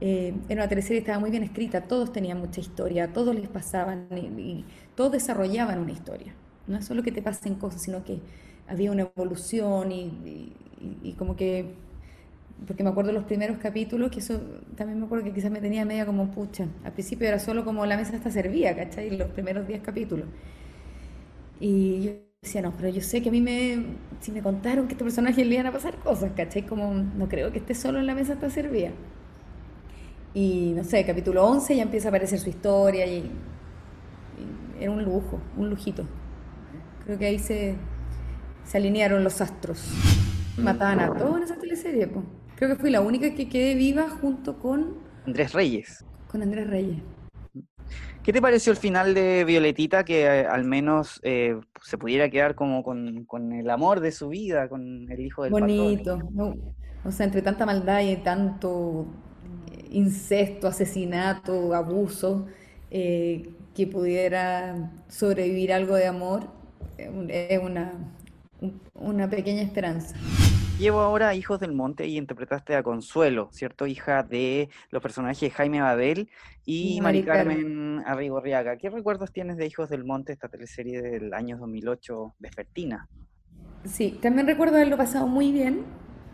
Speaker 3: Eh, era una que estaba muy bien escrita, todos tenían mucha historia, todos les pasaban y todos desarrollaban una historia. No es solo que te pasen cosas, sino que había una evolución y, como que, porque me acuerdo los primeros capítulos, que eso también me acuerdo que quizás me tenía media como pucha. Al principio era solo como la mesa está servida, ¿cachai? Los primeros 10 capítulos. Y yo decía, no, pero yo sé que a mí me, si me contaron que a este personaje le iban a pasar cosas, ¿cachai? Como no creo que esté solo en la mesa está servida. Y no sé, capítulo 11 ya empieza a aparecer su historia y era un lujo, un lujito. Creo que ahí se, se alinearon los astros. Mataban a todos en esa teleserie, po. Creo que fui la única que quedé viva junto con,
Speaker 4: Andrés Reyes.
Speaker 3: con Andrés Reyes.
Speaker 4: ¿Qué te pareció el final de Violetita que eh, al menos eh, se pudiera quedar como con, con el amor de su vida, con el hijo del?
Speaker 3: Bonito. ¿no? O sea, entre tanta maldad y tanto eh, incesto, asesinato, abuso, eh, que pudiera sobrevivir algo de amor, es una, un- una pequeña esperanza.
Speaker 4: Llevo ahora a Hijos del Monte y interpretaste a Consuelo, ¿cierto? Hija de los personajes Jaime Babel y
Speaker 3: Y
Speaker 4: Mari
Speaker 3: Carmen.
Speaker 4: Arrigorriaga. ¿Qué recuerdos tienes de Hijos del Monte, esta teleserie del año 2008 vespertina?
Speaker 3: Sí, también recuerdo haberlo pasado muy bien.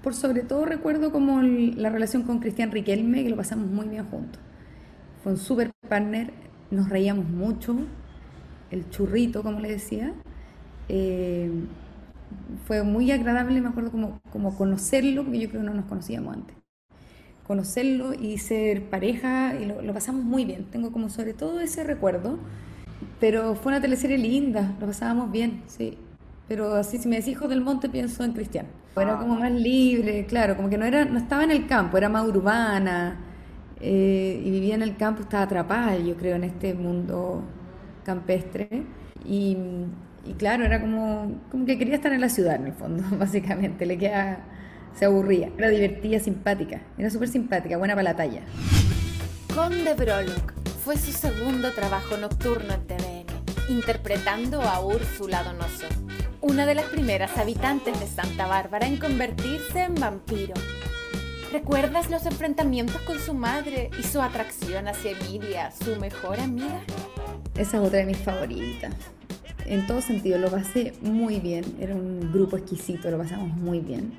Speaker 3: Por sobre todo recuerdo como la relación con Cristian Riquelme, que lo pasamos muy bien juntos. Fue un super partner, nos reíamos mucho, el churrito, como le decía. Eh, fue muy agradable, me acuerdo como, como conocerlo, porque yo creo que no nos conocíamos antes. Conocerlo y ser pareja, y lo, lo pasamos muy bien. Tengo como sobre todo ese recuerdo. Pero fue una teleserie linda, lo pasábamos bien, sí. Pero así, si me decís Hijos del Monte, pienso en Cristian. Era como más libre, claro, como que no, era, no estaba en el campo, era más urbana. Eh, y vivía en el campo, estaba atrapada, yo creo, en este mundo campestre. Y, y claro, era como, como que quería estar en la ciudad, en el fondo, básicamente. Le queda, se aburría. Era divertida, simpática. Era súper simpática, buena para la talla.
Speaker 2: Conde Brolock fue su segundo trabajo nocturno en TVN, interpretando a Úrsula Donoso, una de las primeras habitantes de Santa Bárbara en convertirse en vampiro. ¿Recuerdas los enfrentamientos con su madre y su atracción hacia Emilia, su mejor amiga?
Speaker 3: Esa es otra de mis favoritas. En todo sentido, lo pasé muy bien. Era un grupo exquisito, lo pasamos muy bien.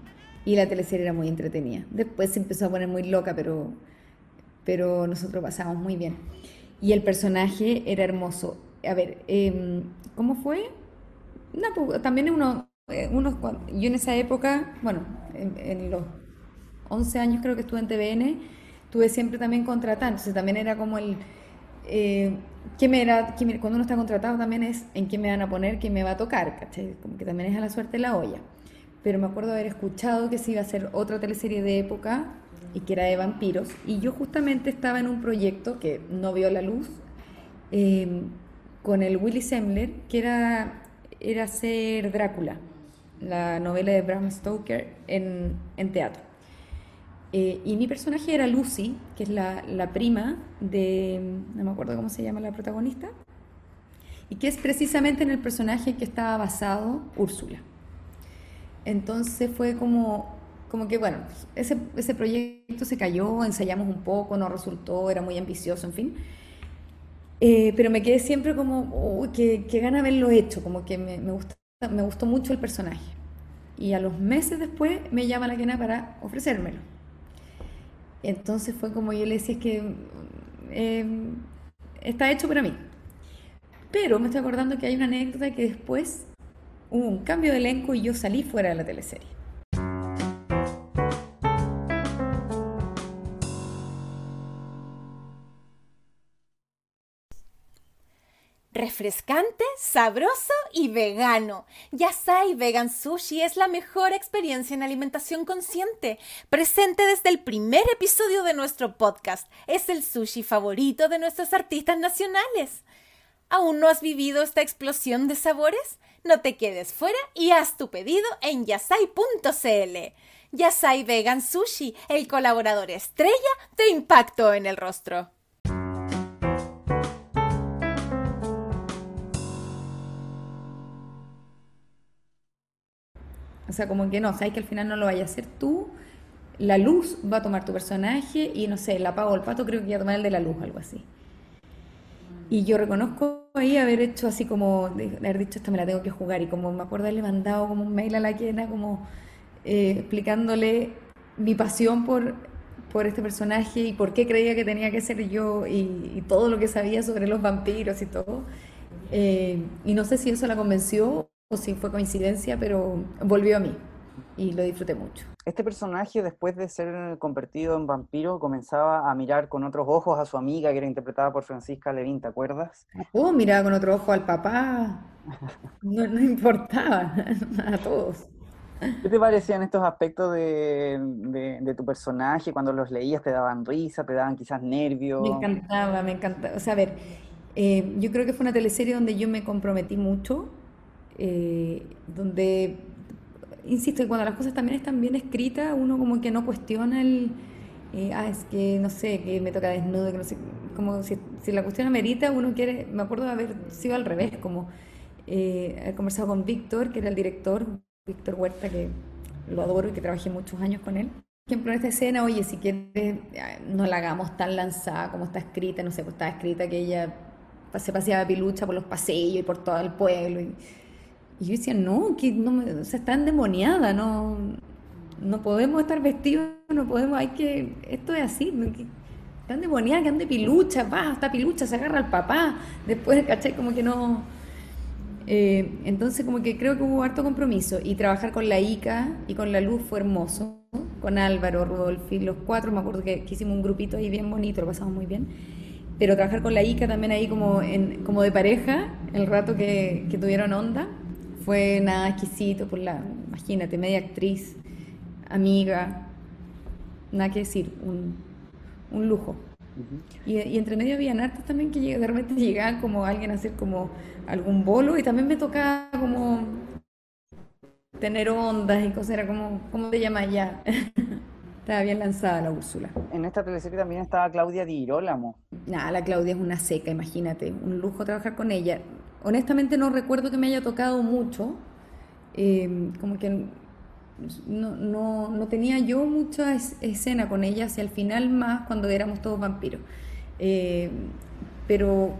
Speaker 3: Y la teleserie era muy entretenida. Después se empezó a poner muy loca, pero, pero nosotros pasamos muy bien. Y el personaje era hermoso. A ver, em, ¿cómo fue? No, pues, también uno, eh, cuan- yo en esa época, bueno, en, en los 11 años creo que estuve en TVN, tuve siempre también contratado, entonces también era como el, eh, ¿qué me era, cuando uno está contratado también es en qué me van a poner, qué me va a tocar, ¿cachai? Como que también es a la suerte la olla. Pero me acuerdo haber escuchado que se iba a hacer otra teleserie de época y que era de vampiros, y yo justamente estaba en un proyecto que no vio la luz, eh, con el Willy Sembler, que era, era hacer Drácula, la novela de Bram Stoker en, en teatro. Eh, y mi personaje era Lucy, que es la, la prima de, no me acuerdo cómo se llama la protagonista, y que es precisamente en el personaje que estaba basado Úrsula. Entonces fue como, como que, bueno, ese, ese proyecto se cayó, ensayamos un poco, no resultó, era muy ambicioso, en fin. Eh, pero me quedé siempre como, uy, que, que gana haberlo hecho, como que me, me, gusta, me gustó mucho el personaje. Y a los meses después me llama la quena para ofrecérmelo. Entonces fue como yo le decía, es que eh, está hecho para mí. Pero me estoy acordando que hay una anécdota que después hubo un cambio de elenco y yo salí fuera de la teleserie.
Speaker 2: Refrescante, sabroso y vegano. Yasai Vegan Sushi es la mejor experiencia en alimentación consciente, presente desde el primer episodio de nuestro podcast. Es el sushi favorito de nuestros artistas nacionales. ¿Aún no has vivido esta explosión de sabores? No te quedes fuera y haz tu pedido en yasai.cl. Yasai Vegan Sushi, el colaborador estrella de Impacto en el Rostro.
Speaker 3: O sea, como que no, sabes que al final no lo vayas a hacer tú, la luz va a tomar tu personaje y no sé, la pago el pato creo que iba a tomar el de la luz, algo así. Y yo reconozco ahí haber hecho así como, haber dicho, esta me la tengo que jugar y como me acuerdo haberle mandado como un mail a la quena como eh, explicándole mi pasión por, por este personaje y por qué creía que tenía que ser yo y, todo lo que sabía sobre los vampiros y todo. Eh, y no sé si eso la convenció o si fue coincidencia, pero volvió a mí y lo disfruté mucho.
Speaker 4: Este personaje, después de ser convertido en vampiro, comenzaba a mirar con otros ojos a su amiga, que era interpretada por Francisca Levín, ¿te acuerdas?
Speaker 3: Oh, miraba con otro ojo al papá. No, no importaba a todos.
Speaker 4: ¿Qué te parecían estos aspectos de, de, tu personaje? Cuando los leías, ¿te daban risa, te daban quizás nervios?
Speaker 3: Me encantaba, me encantaba. O sea, a ver, eh, yo creo que fue una teleserie donde yo me comprometí mucho eh, donde, insisto, cuando las cosas también están bien escritas, uno como que no cuestiona el, eh, ah, es que no sé, que me toca desnudo, que no sé, como si, la cuestión amerita, uno quiere, me acuerdo de haber sido al revés, como eh, haber conversado con Víctor, que era el director, Víctor Huerta, que lo adoro y que trabajé muchos años con él. Por ejemplo, en esta escena, oye, si quieres, no la hagamos tan lanzada como está escrita, no sé, pues está escrita que ella se paseaba pilucha por los pasillos y por todo el pueblo. Y, y yo decía, no, que no o sea, está endemoniada, no, no podemos estar vestidos, no podemos, hay que, esto es así, que, está endemoniada, que ande pilucha, va, está pilucha, se agarra al papá, después, ¿cachai? Como que no... Eh, entonces como que creo que hubo harto compromiso y trabajar con la ICA y con la Luz fue hermoso, con Álvaro, Rodolfi, los cuatro, me acuerdo que, hicimos un grupito ahí bien bonito, lo pasamos muy bien, pero trabajar con la ICA también ahí como, en, como de pareja, el rato que, que tuvieron onda, fue nada exquisito, por la, imagínate, media actriz, amiga, nada que decir, un, un lujo. y, y, entre medio había artes también que de repente llegaban como alguien a hacer como algún bolo y también me tocaba como tener ondas y cosas, era como, ¿cómo te llamas ya? Estaba bien lanzada la Úrsula.
Speaker 4: En esta teleserie también estaba Claudia Di Girolamo.
Speaker 3: Nada, la Claudia es una seca, imagínate, un lujo trabajar con ella honestamente no recuerdo que me haya tocado mucho, eh, como que no, tenía yo mucha escena con ella, hacia el final más cuando éramos todos vampiros. Eh, pero,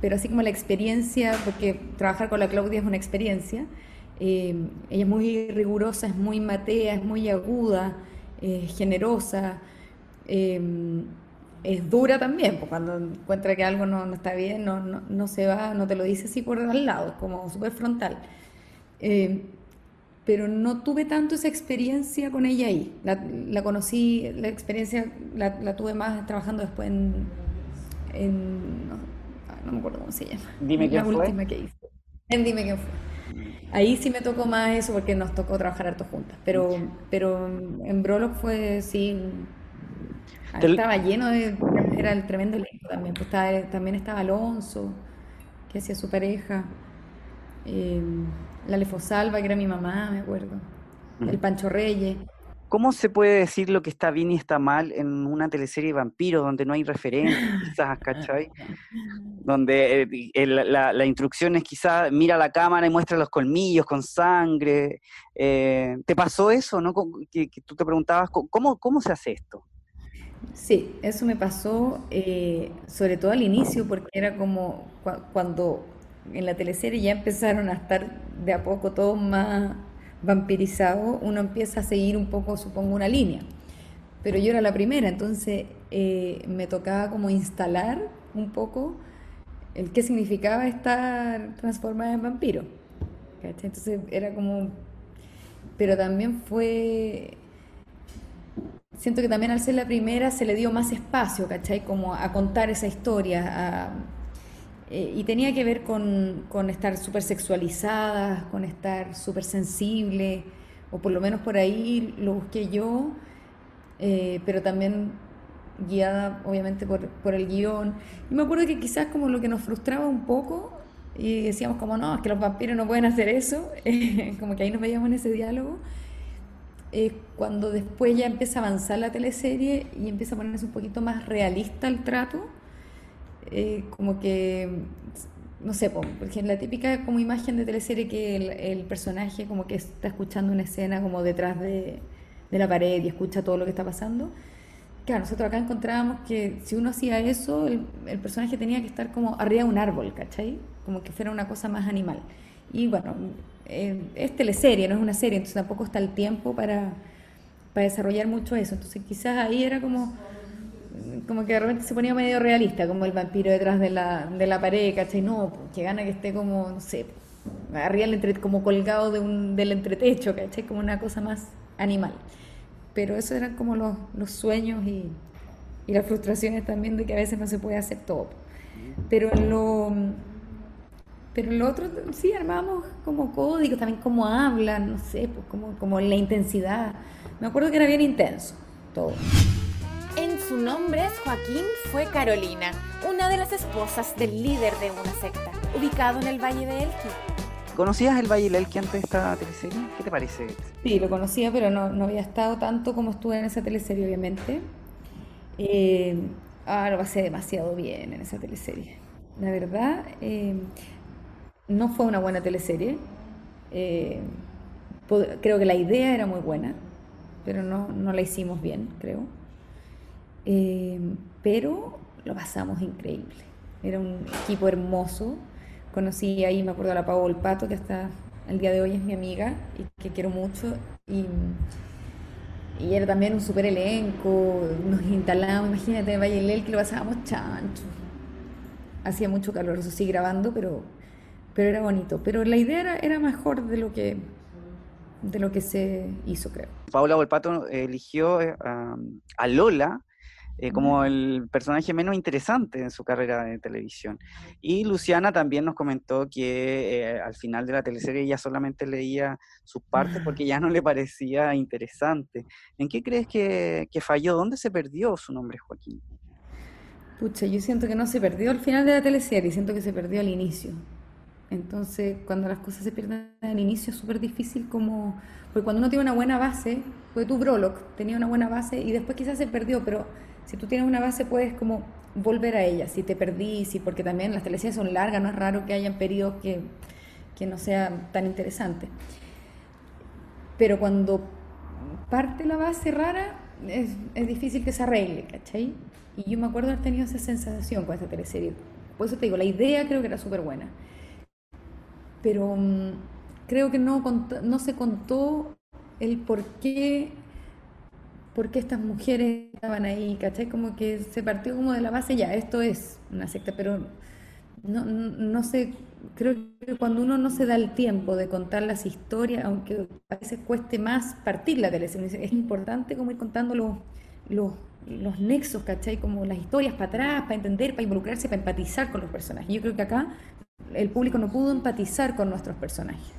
Speaker 3: pero así como la experiencia, porque trabajar con la Claudia es una experiencia, eh, ella es muy rigurosa, es muy matea, es muy aguda, es generosa es dura también, pues cuando encuentra que algo no, está bien, no, no, se va, no te lo dice así por al lado, como súper frontal. Eh, pero no tuve tanto esa experiencia con ella ahí. La, conocí, la experiencia la, tuve más trabajando después en... no, me acuerdo cómo se llama.
Speaker 4: Dime quién fue. Última
Speaker 3: que hice. En Dime quién fue. Ahí sí me tocó más eso porque nos tocó trabajar harto juntas. Pero, pero en Brolock fue, sí, estaba lleno de. Era el tremendo elenco también. Pues también estaba Alonso, que hacía su pareja. Eh, la Lefosalva, que era mi mamá, me acuerdo. El Pancho Reyes.
Speaker 4: ¿Cómo se puede decir lo que está bien y está mal en una teleserie de vampiros donde no hay referencias, quizás, ¿cachai? Donde eh, la, instrucción es quizás mira la cámara y muestra los colmillos con sangre. Eh, ¿Te pasó eso, no? Que, que, tú te preguntabas, ¿cómo, ¿cómo se hace esto?
Speaker 3: Sí, eso me pasó eh, sobre todo al inicio, porque era como cuando en la teleserie ya empezaron a estar de a poco todos más vampirizados, uno empieza a seguir un poco, supongo, una línea. Pero yo era la primera, entonces eh, me tocaba como instalar un poco el qué significaba estar transformada en vampiro. Entonces era como... Pero también fue siento que también al ser la primera se le dio más espacio, ¿cachai? Como a contar esa historia, Eh, y tenía que ver con, con estar súper sexualizadas, con estar súper sensible, o por lo menos por ahí lo busqué yo, eh, pero también guiada obviamente por, por, el guion. Y me acuerdo que quizás como lo que nos frustraba un poco, y decíamos como, no, es que los vampiros no pueden hacer eso, como que ahí nos veíamos en ese diálogo, eh, cuando después ya empieza a avanzar la teleserie y empieza a ponerse un poquito más realista el trato, eh, como que, no sé, porque en la típica como imagen de teleserie que el, personaje como que está escuchando una escena como detrás de, de, la pared y escucha todo lo que está pasando. Claro, nosotros acá encontrábamos que si uno hacía eso, el, el personaje tenía que estar como arriba de un árbol, ¿cachai? Como que fuera una cosa más animal. Y bueno, eh, es teleserie, no es una serie, entonces tampoco está el tiempo para, para desarrollar mucho eso. Entonces quizás ahí era como como que de repente se ponía medio realista, como el vampiro detrás de la, de la pared, ¿cachai? No, que gana que esté como, no sé, arriba entre, como colgado de un, del entretecho, ¿cachai? Como una cosa más animal. Pero eso eran como los, los sueños y, y, las frustraciones también de que a veces no se puede hacer todo. Pero en lo, pero lo otro sí armábamos como códigos, también cómo hablan, no sé, pues como, como la intensidad. Me acuerdo que era bien intenso todo.
Speaker 2: En su nombre, Joaquín fue Carolina, una de las esposas del líder de una secta, ubicado en el Valle de Elqui.
Speaker 4: ¿Conocías el Valle del Elqui antes de esta teleserie? ¿Qué te parece?
Speaker 3: Sí, lo conocía, pero no, no había estado tanto como estuve en esa teleserie, obviamente. Eh, ah, lo pasé demasiado bien en esa teleserie. La verdad, eh, no fue una buena teleserie. Eh, creo que la idea era muy buena, pero no, no la hicimos bien, creo. Eh, pero lo pasamos increíble. Era un equipo hermoso. Conocí ahí, me acuerdo, a la Pau Pato, que hasta el día de hoy es mi amiga y que quiero mucho. Y, y era también un super elenco. Nos instalamos, imagínate, en Valle Lel, que lo pasábamos chancho. Hacía mucho calor, eso sí, grabando, pero, pero era bonito. Pero la idea era, era mejor de lo que de lo que se hizo, creo.
Speaker 4: Paula Volpato eligió eh, a Lola eh, como el personaje menos interesante en su carrera de televisión. Y Luciana también nos comentó que eh, al final de la teleserie ella solamente leía sus partes porque ya no le parecía interesante. ¿En qué crees que, que falló? ¿Dónde se perdió su nombre, Joaquín?
Speaker 3: Pucha, yo siento que no se perdió al final de la teleserie, siento que se perdió al inicio. Entonces, cuando las cosas se pierden al inicio es súper difícil como... Porque cuando uno tiene una buena base, fue tu Brolock, tenía una buena base y después quizás se perdió, pero si tú tienes una base puedes como volver a ella, si te perdís, y porque también las teleseries son largas, no es raro que hayan periodos que, que no sean tan interesantes. Pero cuando parte la base rara, es, es, difícil que se arregle, ¿cachai? Y yo me acuerdo haber tenido esa sensación con esta teleserie. Por eso te digo, la idea creo que era súper buena. Pero um, creo que no, no se contó el por qué por qué estas mujeres estaban ahí, ¿cachai? Como que se partió como de la base, ya, esto es una secta, pero no, no, sé, creo que cuando uno no se da el tiempo de contar las historias, aunque a veces cueste más partir la televisión, es importante como ir contando los, los, los nexos, ¿cachai? Como las historias para atrás, para entender, para involucrarse, para empatizar con los personajes. Yo creo que acá el público no pudo empatizar con nuestros personajes.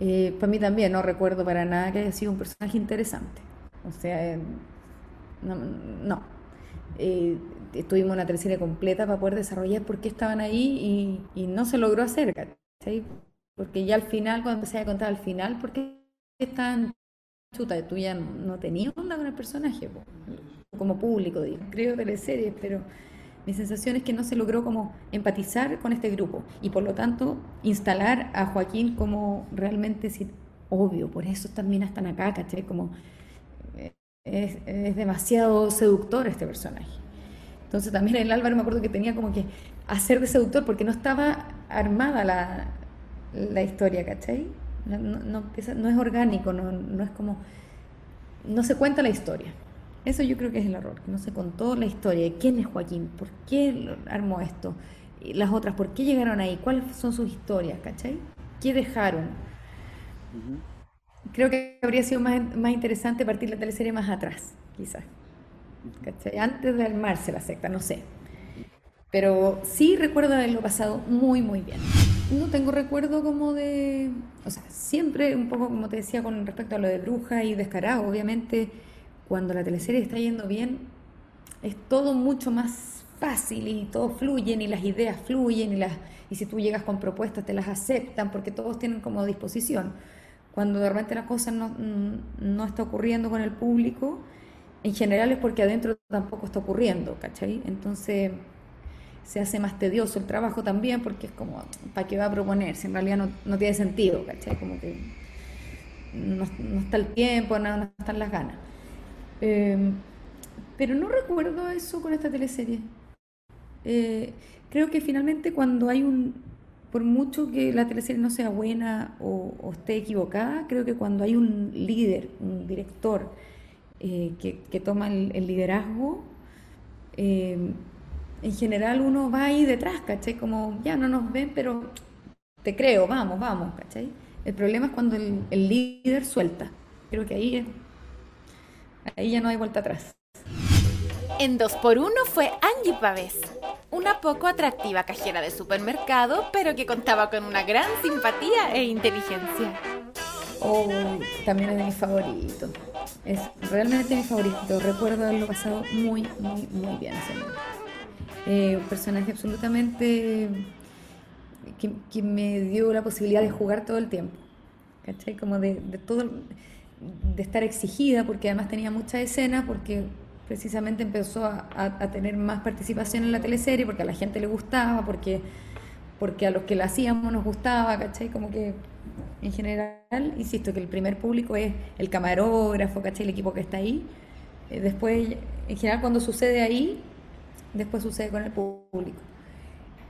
Speaker 3: Eh, para mí también no recuerdo para nada que haya sido un personaje interesante. O sea, no. no. Eh, tuvimos una tercera completa para poder desarrollar por qué estaban ahí y, no se logró hacer, ¿cachai? Porque ya al final, cuando empecé a contar al final, ¿por qué están chuta? Tú ya no, tenías onda con el personaje, como público, digo. creo teleseries, pero mi sensación es que no se logró como empatizar con este grupo y por lo tanto instalar a Joaquín como realmente, obvio, por eso también están acá, ¿cachai? Como es, demasiado seductor este personaje. Entonces también el Álvaro me acuerdo que tenía como que hacer de seductor porque no estaba armada la, la historia, ¿cachai? No, es orgánico, no es como... No se cuenta la historia. Eso yo creo que es el error, que no se contó la historia. ¿Quién es Joaquín? ¿Por qué armó esto? Y las otras, ¿por qué llegaron ahí? ¿Cuáles son sus historias? ¿Cachai? ¿Qué dejaron? creo que habría sido más, más interesante partir la teleserie más atrás, quizás. Antes de armarse la secta, no sé. Pero sí recuerdo haberlo pasado muy, muy bien. No tengo recuerdo como de... O sea, siempre un poco como te decía con respecto a lo de bruja y descarado, obviamente cuando la teleserie está yendo bien, es todo mucho más fácil y todo fluye y las ideas fluyen y, las, y si tú llegas con propuestas te las aceptan porque todos tienen como disposición. Cuando de repente las cosas no, no está ocurriendo con el público, en general es porque adentro tampoco está ocurriendo, ¿cachai? Entonces se hace más tedioso el trabajo también porque es como, ¿para qué va a proponer? Si en realidad no, no tiene sentido, ¿cachai? Como que no, no está el tiempo, no, no, están las ganas. Eh, pero no recuerdo eso con esta teleserie. Eh, creo que finalmente cuando hay un, por mucho que la teleserie no sea buena o, esté equivocada, creo que cuando hay un líder, un director eh, que, toma el, liderazgo, eh, en general uno va ahí detrás, ¿cachai? Como, ya no nos ven, pero te creo, vamos, vamos, ¿cachai? El problema es cuando el, el líder suelta. Creo que ahí, ahí ya no hay vuelta atrás.
Speaker 2: En 2x1 fue Angie Pavés, una poco atractiva cajera de supermercado, pero que contaba con una gran simpatía e inteligencia.
Speaker 3: Oh, también es de mis favoritos. Es realmente mi favorito. Recuerdo haberlo pasado muy, muy, muy bien. Eh, un personaje absolutamente que, que, me dio la posibilidad de jugar todo el tiempo. ¿Cachai? Como de, de todo, de estar exigida, porque además tenía muchas escenas, porque precisamente empezó a, tener más participación en la teleserie, porque a la gente le gustaba, porque, porque a los que la hacíamos nos gustaba, ¿cachai? Como que en general, insisto, que el primer público es el camarógrafo, ¿cachai? El equipo que está ahí. Eh, después, en general, cuando sucede ahí, después sucede con el público.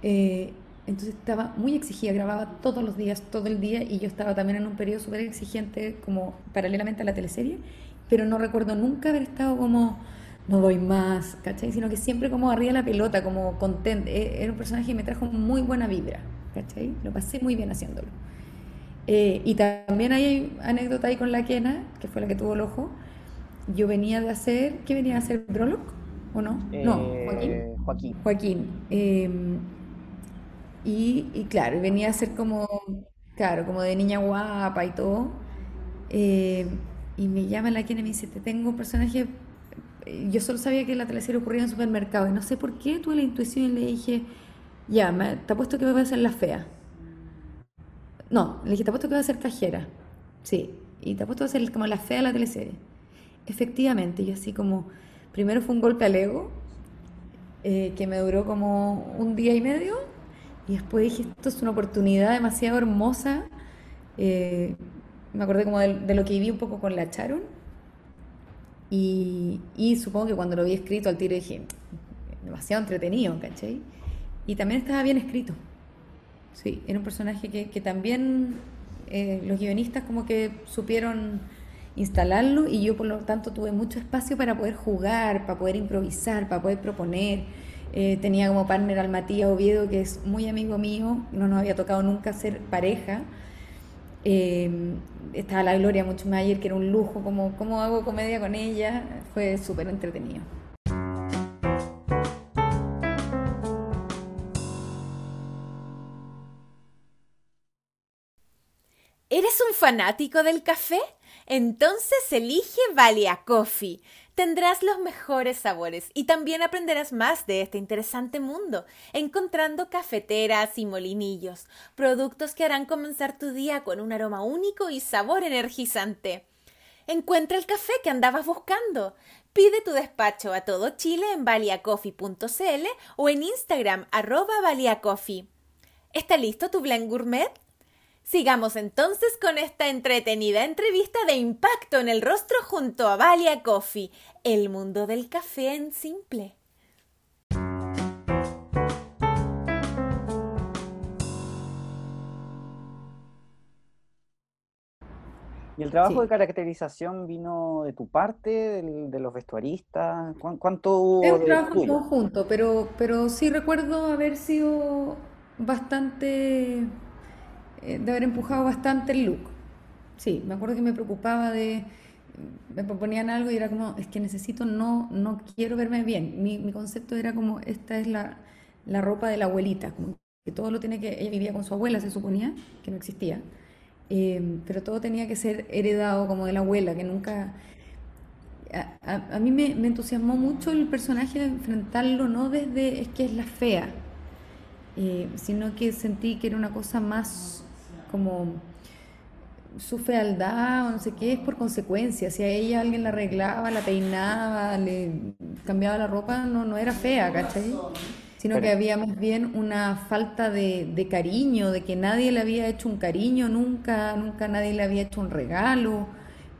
Speaker 3: Eh, entonces estaba muy exigida, grababa todos los días, todo el día, y yo estaba también en un periodo súper exigente, como paralelamente a la teleserie, pero no recuerdo nunca haber estado como, no doy más, ¿cachai? Sino que siempre como arriba la pelota, como contento. Era un personaje que me trajo muy buena vibra, ¿cachai? Lo pasé muy bien haciéndolo. Eh, y también hay anécdota ahí con la Kena, que fue la que tuvo el ojo. Yo venía de hacer, ¿qué venía a hacer? ¿Broloc? ¿O no?
Speaker 4: Eh,
Speaker 3: no, Joaquín.
Speaker 4: Joaquín.
Speaker 3: Joaquín. Eh, y, y, claro, venía a ser como, claro, como de niña guapa y todo. Eh, y me llama la Kena y me dice, te tengo un personaje... Yo solo sabía que la teleserie ocurría en supermercado y no sé por qué tuve la intuición y le dije, ya, me, te apuesto que voy a ser la fea. No, le dije, te apuesto que va a ser cajera. Sí, y te apuesto a ser como la fea de la teleserie. Efectivamente, yo así como, primero fue un golpe al ego, eh, que me duró como un día y medio, y después dije, esto es una oportunidad demasiado hermosa. Eh, me acordé como de, lo que viví un poco con la Charon, y, supongo que cuando lo vi escrito al tiro dije, demasiado entretenido, ¿cachai? Y también estaba bien escrito. Sí, era un personaje que, que también eh, los guionistas como que supieron instalarlo y yo por lo tanto tuve mucho espacio para poder jugar, para poder improvisar, para poder proponer. Eh, tenía como partner al Matías Oviedo, que es muy amigo mío, no nos había tocado nunca ser pareja. Eh, estaba la Gloria Muchmayer, que era un lujo, como, como hago comedia con ella, fue súper entretenido.
Speaker 2: ¿Eres un fanático del café? Entonces elige Valia Coffee. Tendrás los mejores sabores y también aprenderás más de este interesante mundo, encontrando cafeteras y molinillos, productos que harán comenzar tu día con un aroma único y sabor energizante. Encuentra el café que andabas buscando. Pide tu despacho a todo Chile en valiacoffee.cl o en Instagram arroba valiacoffee. ¿Está listo tu blend gourmet? Sigamos entonces con esta entretenida entrevista de impacto en el rostro junto a Valia Coffee, el mundo del café en simple.
Speaker 4: ¿Y el trabajo sí. de caracterización vino de tu parte, de, de los vestuaristas? ¿Cuánto hubo?
Speaker 3: Es un trabajo en conjunto, pero, pero sí recuerdo haber sido bastante de haber empujado bastante el look. Sí, me acuerdo que me preocupaba de, me proponían algo y era como, es que necesito, no, no quiero verme bien. Mi, mi concepto era como, esta es la, la ropa de la abuelita, como que todo lo tiene que, ella vivía con su abuela, se suponía, que no existía, eh, pero todo tenía que ser heredado como de la abuela, que nunca... A, mí me, entusiasmó mucho el personaje de enfrentarlo, no desde es que es la fea, eh, sino que sentí que era una cosa más como su fealdad o no sé qué es por consecuencia. Si a ella alguien la arreglaba, la peinaba, le cambiaba la ropa, no, no era fea, ¿cachai? Sino que había más bien una falta de, cariño, de que nadie le había hecho un cariño nunca, nunca nadie le había hecho un regalo,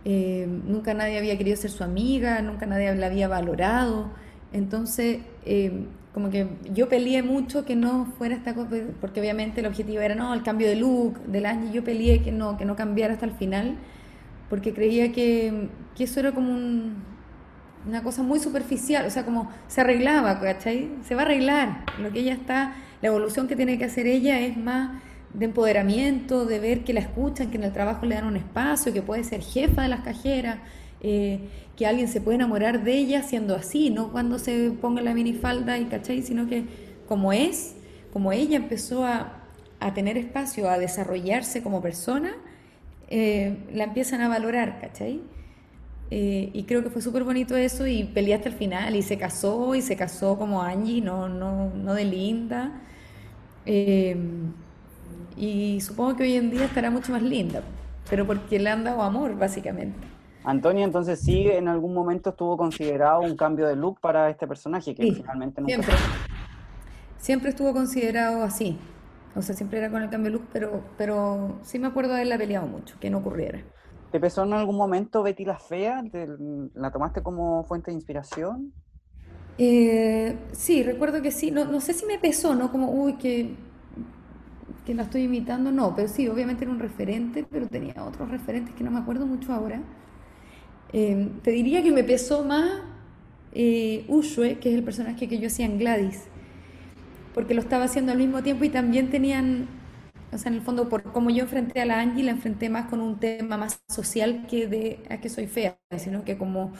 Speaker 3: eh, nunca nadie había querido ser su amiga, nunca nadie la había valorado. Entonces, eh, como que yo peleé mucho que no fuera esta cosa, porque obviamente el objetivo era, no, el cambio de look del año, yo peleé que no, que no cambiara hasta el final, porque creía que, que eso era como una cosa muy superficial, o sea, como se arreglaba, ¿cachai? Se va a arreglar, lo que ella está, la evolución que tiene que hacer ella es más de empoderamiento, de ver que la escuchan, que en el trabajo le dan un espacio, que puede ser jefa de las cajeras, eh, que alguien se puede enamorar de ella siendo así, no cuando se ponga la minifalda y cachai, sino que como es, como ella empezó a, tener espacio, a desarrollarse como persona, eh, la empiezan a valorar, ¿cachai? Eh, y creo que fue súper bonito eso y peleé hasta el final y se casó y se casó como Angie, no, no, no de linda. y supongo que hoy en día estará mucho más linda, pero porque le han dado amor, básicamente.
Speaker 4: Antonio, entonces sí, en algún momento estuvo considerado un cambio de look para este personaje, que finalmente nunca
Speaker 3: siempre. Siempre estuvo considerado así. O sea, siempre era con el cambio de look, pero, pero sí me acuerdo de haberla peleado mucho, que no ocurriera.
Speaker 4: ¿Te pesó en algún momento Betty la Fea? ¿La tomaste como fuente de inspiración?
Speaker 3: Eh, sí, recuerdo que sí. No, no sé si me pesó, ¿no? Como, uy, que, que la estoy imitando. No, pero sí, obviamente era un referente, pero tenía otros referentes que no me acuerdo mucho ahora. Em, te diría que me pesó más eh, Ushue, que es el personaje que yo hacía en Gladys, porque lo estaba haciendo al mismo tiempo y también tenían, o sea, en el fondo, por como yo enfrenté a la Angie, la enfrenté más con un tema más social que de a que soy fea, sino que como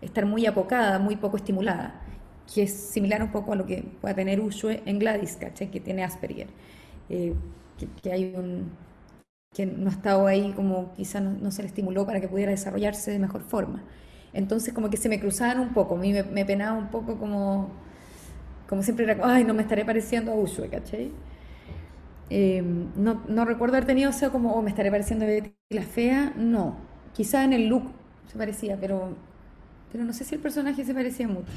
Speaker 3: estar muy apocada, muy poco estimulada, que es similar un poco a lo que pueda tener Ushue en Gladys, ¿cachai? Que tiene Asperger, eh, que hay un que no estaba ahí como quizá no, se le estimuló para que pudiera desarrollarse de mejor forma. Entonces como que se me cruzaban un poco, a mí me, penaba un poco como, como siempre era, ay, no me estaré pareciendo a Ushue, ¿cachai? Em, no, no, recuerdo haber tenido, o como, oh, me estaré pareciendo a Betty la fea, no. Quizá en el look se parecía, pero, pero no sé si el personaje se parecía mucho.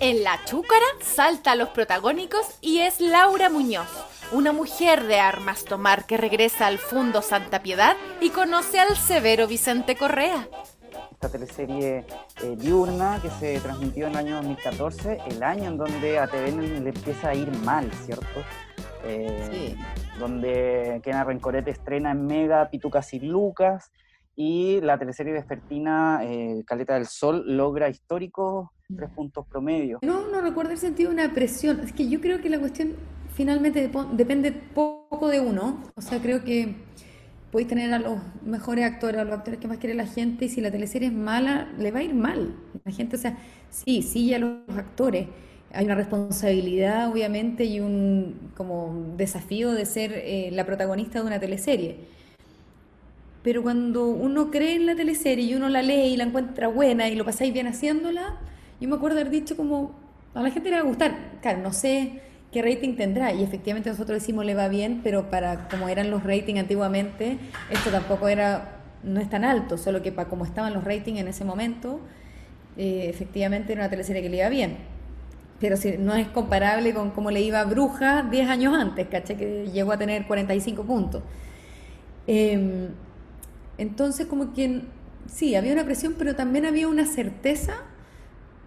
Speaker 2: En La Chúcara salta a los protagónicos y es Laura Muñoz, una mujer de armas tomar que regresa al Fundo Santa Piedad y conoce al severo Vicente Correa.
Speaker 4: Esta teleserie eh, diurna que se transmitió en el año 2014, el año en donde a TVN le empieza a ir mal, ¿cierto? Eh, sí. Donde Kena Rencorete estrena en Mega Pitucas y Lucas y la teleserie vespertina eh, Caleta del Sol logra históricos tres puntos promedio.
Speaker 3: No, no recuerdo el sentido de una presión. Es que yo creo que la cuestión finalmente depende poco de uno. O sea, creo que podéis tener a los mejores actores, a los actores que más quiere la gente, y si la teleserie es mala, le va a ir mal. La gente, o sea, sí, sí, a los actores. Hay una responsabilidad, obviamente, y un como desafío de ser eh, la protagonista de una teleserie. Pero cuando uno cree en la teleserie y uno la lee y la encuentra buena y lo pasáis bien haciéndola, yo me acuerdo haber dicho como, a la gente le va a gustar. Claro, no sé qué rating tendrá. Y efectivamente nosotros decimos le va bien, pero para como eran los ratings antiguamente, esto tampoco era, no es tan alto, solo que para como estaban los ratings en ese momento, eh, efectivamente era una teleserie que le iba bien. Pero si, no es comparable con cómo le iba a Bruja 10 años antes, caché que llegó a tener 45 puntos. Em, entonces como que sí, había una presión, pero también había una certeza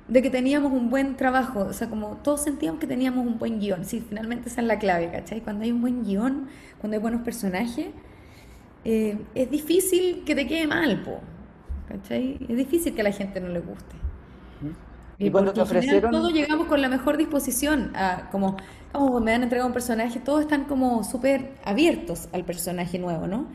Speaker 3: de que teníamos un buen trabajo, o sea, como todos sentíamos que teníamos un buen guion, sí, finalmente esa es la clave, ¿cachai? Cuando hay un buen guion, cuando hay buenos personajes, eh, es difícil que te quede mal, po, ¿cachai? Es difícil que a la gente no le guste.
Speaker 4: Y, cuando te ofrecieron...
Speaker 3: Todos llegamos con la mejor disposición, a, como, como me han entregado un personaje, todos están como súper abiertos al personaje nuevo, ¿no?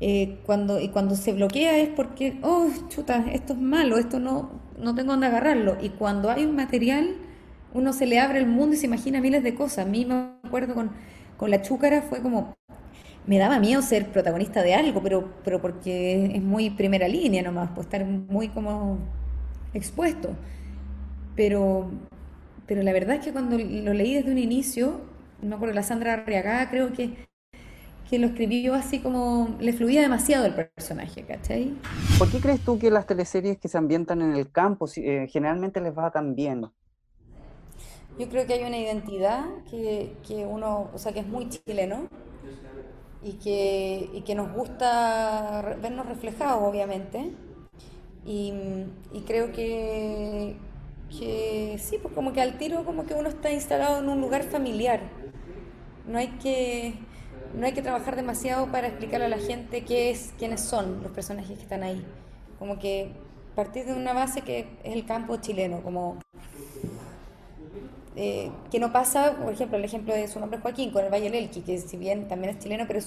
Speaker 3: Eh, cuando, y cuando se bloquea es porque, oh, chuta, esto es malo, esto no, no tengo dónde agarrarlo. Y cuando hay un material, uno se le abre el mundo y se imagina miles de cosas. A mí me acuerdo con, con la chúcara fue como, me daba miedo ser protagonista de algo, pero, pero porque es muy primera línea nomás, pues estar muy como expuesto. Pero, pero la verdad es que cuando lo leí desde un inicio, no me acuerdo, la Sandra Arriagada creo que, que lo escribió así como, le fluía demasiado el personaje, ¿cachai?
Speaker 4: ¿Por qué crees tú que las teleseries que se ambientan en el campo eh, generalmente les va tan bien?
Speaker 3: Yo creo que hay una identidad que, que uno, o sea, que es muy chileno y que, y que nos gusta vernos reflejados, obviamente. Y, y creo que, que sí, pues como que al tiro como que uno está instalado en un lugar familiar. No hay que, no hay que trabajar demasiado para explicarle a la gente qué es, quiénes son los personajes que están ahí. Como que partir de una base que es el campo chileno, como eh, que no pasa, por ejemplo, el ejemplo de su nombre Joaquín con el Valle Elqui, que si bien también es chileno, pero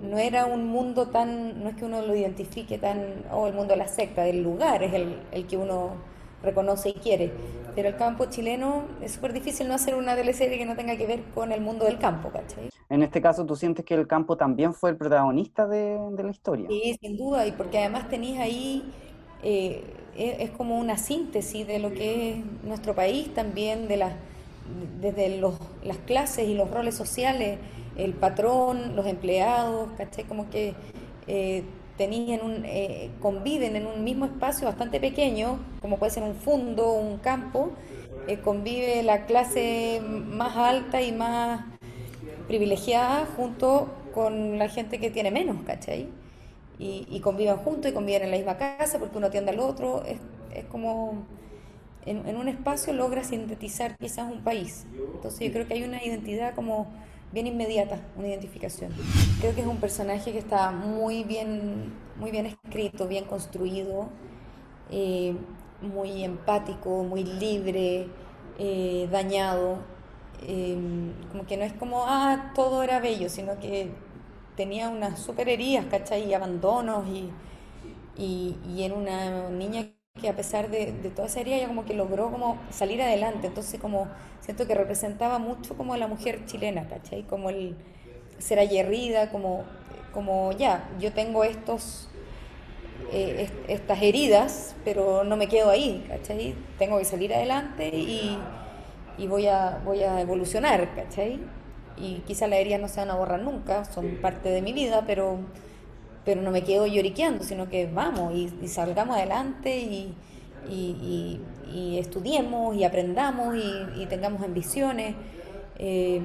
Speaker 3: no era un mundo tan, no es que uno lo identifique tan, o el mundo de la secta, del lugar es el, el que uno reconoce y quiere. Pero el campo chileno es súper difícil no hacer una teleserie que no tenga que ver con el mundo del campo, ¿cachai?
Speaker 4: En este caso, ¿tú sientes que el campo también fue el protagonista de, de la historia?
Speaker 3: Sí, sin duda, y porque además tenéis ahí, eh, es, es, como una síntesis de lo que es nuestro país también, de las desde los, las clases y los roles sociales, el patrón, los empleados, ¿cachai? Como que eh, eh, conviven en un mismo espacio bastante pequeño, como puede ser un fondo, un campo, eh, convive la clase más alta y más privilegiada junto con la gente que tiene menos, ¿cachai? Y, y conviven juntos y conviven en la misma casa porque uno atiende al otro, es como en, un espacio logra sintetizar quizás un país. Entonces yo creo que hay una identidad como bien inmediata, una identificación. Creo que es un personaje que está muy bien, muy bien escrito, bien construido, eh, muy empático, muy libre, eh, dañado. Eh, como que no es como, ah, todo era bello, sino que tenía unas super heridas, ¿cachai? Y abandonos y, y, y en una niña que a pesar de, de, toda esa herida ella como que logró como salir adelante, entonces como siento que representaba mucho como a la mujer chilena, ¿cachai? Como el ser aguerrida, como, como ya, yo tengo estos, eh, estas heridas, pero no me quedo ahí, ¿cachai? Tengo que salir adelante y, y voy, a, voy a evolucionar, ¿cachai? Y quizá las heridas no se van a borrar nunca, son parte de mi vida, pero pero no me quedo lloriqueando, sino que vamos y, salgamos adelante y, y, y, estudiemos y aprendamos y, tengamos ambiciones. Eh,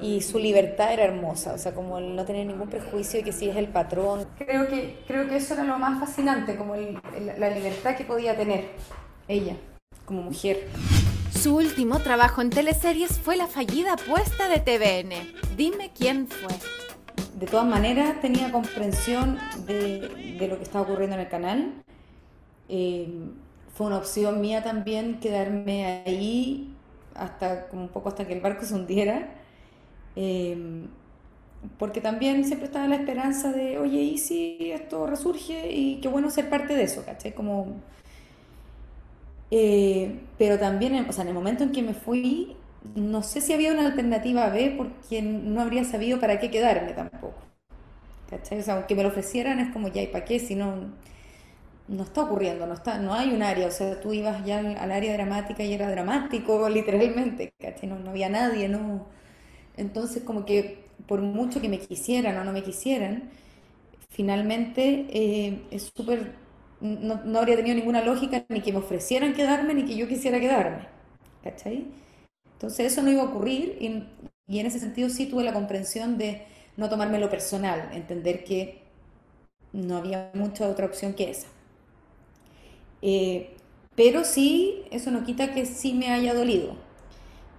Speaker 3: y su libertad era hermosa, o sea, como el no tener ningún prejuicio de que si es el patrón. Creo que, creo que eso era lo más fascinante, como el, la libertad que podía tener ella como mujer.
Speaker 2: Su último trabajo en teleseries fue la fallida apuesta de TVN. Dime quién fue
Speaker 3: de todas maneras tenía comprensión de, lo que estaba ocurriendo en el canal. Eh, fue una opción mía también quedarme ahí hasta como un poco hasta que el barco se hundiera. Eh, porque también siempre estaba la esperanza de, oye, ¿y si esto resurge? Y qué bueno ser parte de eso, ¿cachai? Como... Eh, pero también, en el momento en que me fui, no sé si había una alternativa B porque no habría sabido para qué quedarme tampoco. ¿Cachai? O sea, aunque me lo ofrecieran es como ya, ¿y para qué? Si no, no está ocurriendo, no, está, no hay un área. O sea, tú ibas ya al, área dramática y era dramático, literalmente, ¿cachai? No, había nadie, no. Entonces, como que por mucho que me quisieran o no me quisieran, finalmente eh, es súper. No, no habría tenido ninguna lógica ni que me ofrecieran quedarme ni que yo quisiera quedarme. ¿Cachai? Entonces eso no iba a ocurrir y, en ese sentido sí tuve la comprensión de no tomármelo personal, entender que no había mucha otra opción que esa. Eh, pero sí, eso no quita que sí me haya dolido,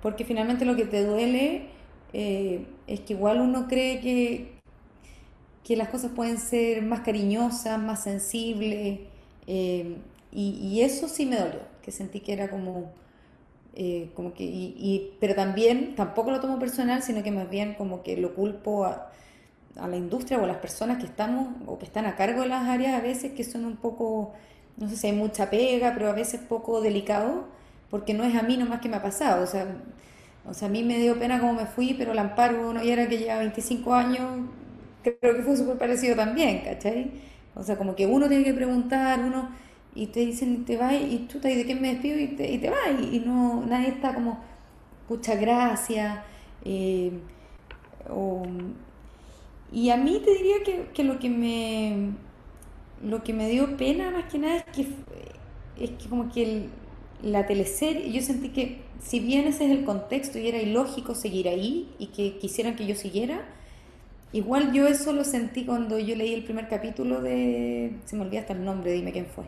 Speaker 3: porque finalmente lo que te duele eh, es que igual uno cree que, que las cosas pueden ser más cariñosas, más sensibles, eh, y, eso sí me dolió, que sentí que era como eh, como que, y, pero también tampoco lo tomo personal, sino que más bien como que lo culpo a, a, la industria o a las personas que estamos o que están a cargo de las áreas a veces que son un poco, no sé si hay mucha pega, pero a veces poco delicado, porque no es a mí nomás que me ha pasado, o sea, o sea, a mí me dio pena cómo me fui, pero el amparo ya era que lleva 25 años, creo que fue súper parecido también, ¿cachai? O sea, como que uno tiene que preguntar, uno, y te dicen, te vas, y tú ¿y de qué me despido? Y te, y te vas, y, no, nadie está como, mucha gracia, eh, y a mí te diría que, que, lo que me lo que me dio pena más que nada es que es que como que el, la teleserie, yo sentí que si bien ese es el contexto y era ilógico seguir ahí y que quisieran que yo siguiera, igual yo eso lo sentí cuando yo leí el primer capítulo de, se me olvida hasta el nombre, dime quién fue.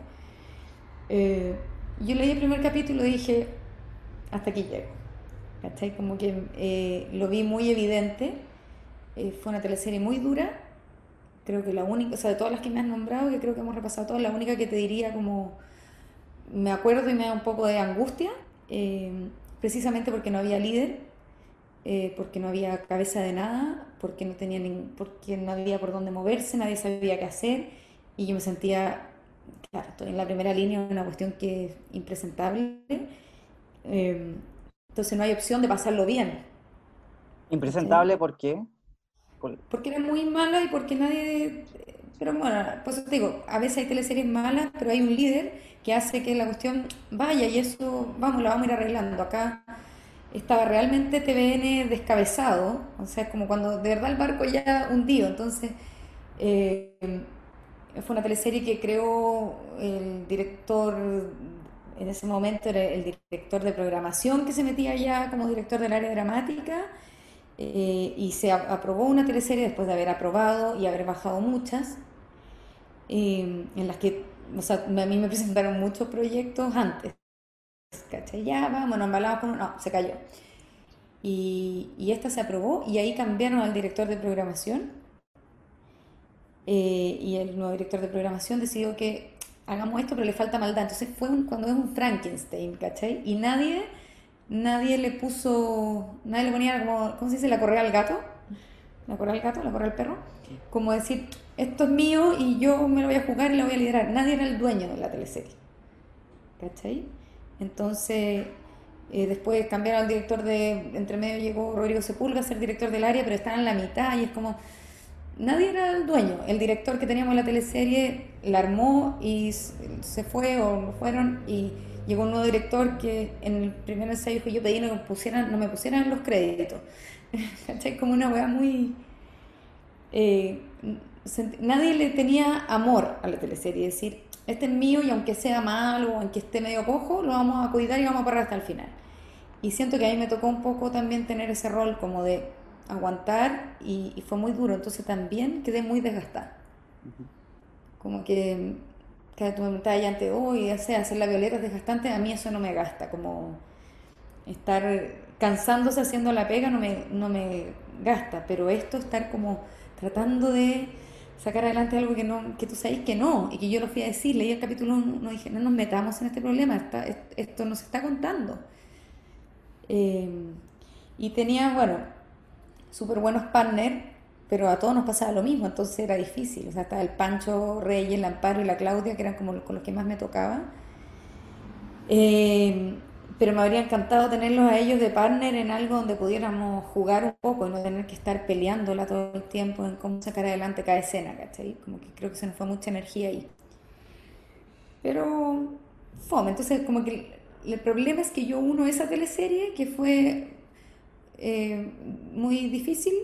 Speaker 3: Eh, yo leí el primer capítulo y dije, hasta aquí llego. ¿Cachai? Como que eh, lo vi muy evidente. Eh, fue una teleserie muy dura. Creo que la única, o sea, de todas las que me has nombrado, que creo que hemos repasado todas, la única que te diría como me acuerdo y me da un poco de angustia, precisamente porque no había líder, porque no había cabeza de nada, porque no, tenía porque no había por dónde moverse, nadie sabía qué hacer y yo me sentía, claro, estoy en la primera línea, una cuestión que es impresentable, eh, entonces no hay opción de pasarlo bien.
Speaker 4: ¿Impresentable por qué?
Speaker 3: Porque era muy mala y porque nadie pero bueno, pues te digo, a veces hay teleseries malas, pero hay un líder que hace que la cuestión vaya y eso, vamos, la vamos a ir arreglando. Acá estaba realmente TVN descabezado, o sea, es como cuando de verdad el barco ya hundido. Entonces, eh, fue una teleserie que creó el director, en ese momento era el director de programación que se metía ya como director del área dramática. Eh, y se aprobó una teleserie después de haber aprobado y haber bajado muchas. Em, en las que, o sea, a mí me presentaron muchos proyectos antes. ¿Cachai? Ya, vamos, nos embalamos con No, se cayó. Y, y, esta se aprobó y ahí cambiaron al director de programación. Eh, y el nuevo director de programación decidió que hagamos esto, pero le falta maldad. Entonces fue cuando es un Frankenstein, ¿cachai? Y nadie, nadie le puso, nadie le ponía como, ¿cómo se dice? La correa al gato. La correa al gato, la correa al perro. Como decir, esto es mío y yo me lo voy a jugar y lo voy a liderar. Nadie era el dueño de la teleserie. ¿Cachai? Entonces, eh, después cambiaron al director de. Entre medio llegó Rodrigo Sepulga a ser director del área, pero estaban en la mitad y es como. Nadie era el dueño. El director que teníamos en la teleserie la armó y se fue o no fueron y llegó un nuevo director que en el primer ensayo dijo yo pedí no me pusieran, no me pusieran los créditos. ¿Cachai? Como una weá muy. Eh, nadie le tenía amor a la teleserie, es decir, este es mío y aunque sea malo, aunque esté medio cojo, lo vamos a cuidar y vamos a parar hasta el final. Y siento que a mí me tocó un poco también tener ese rol como de aguantar y, fue muy duro, entonces también quedé muy desgastada. Como que, que tú me preguntabas ya antes, uy, hacer la violeta es desgastante, a mí eso no me gasta, como estar cansándose haciendo la pega no me, no me gasta, pero esto estar como tratando de sacar adelante algo que no que tú sabes que no y que yo lo fui a decir leí el capítulo 1 dije no nos metamos en este problema está, esto nos está contando eh, y tenía bueno súper buenos partners pero a todos nos pasaba lo mismo entonces era difícil o sea estaba el Pancho Reyes el Amparo y la Claudia que eran como con los que más me tocaba eh, pero me habría encantado tenerlos a ellos de partner en algo donde pudiéramos jugar un poco y no tener que estar peleándola todo el tiempo en cómo sacar adelante cada escena, ¿cachai? Como que creo que se nos fue mucha energía ahí. Pero fome, entonces como que el problema es que yo uno esa teleserie que fue eh, muy difícil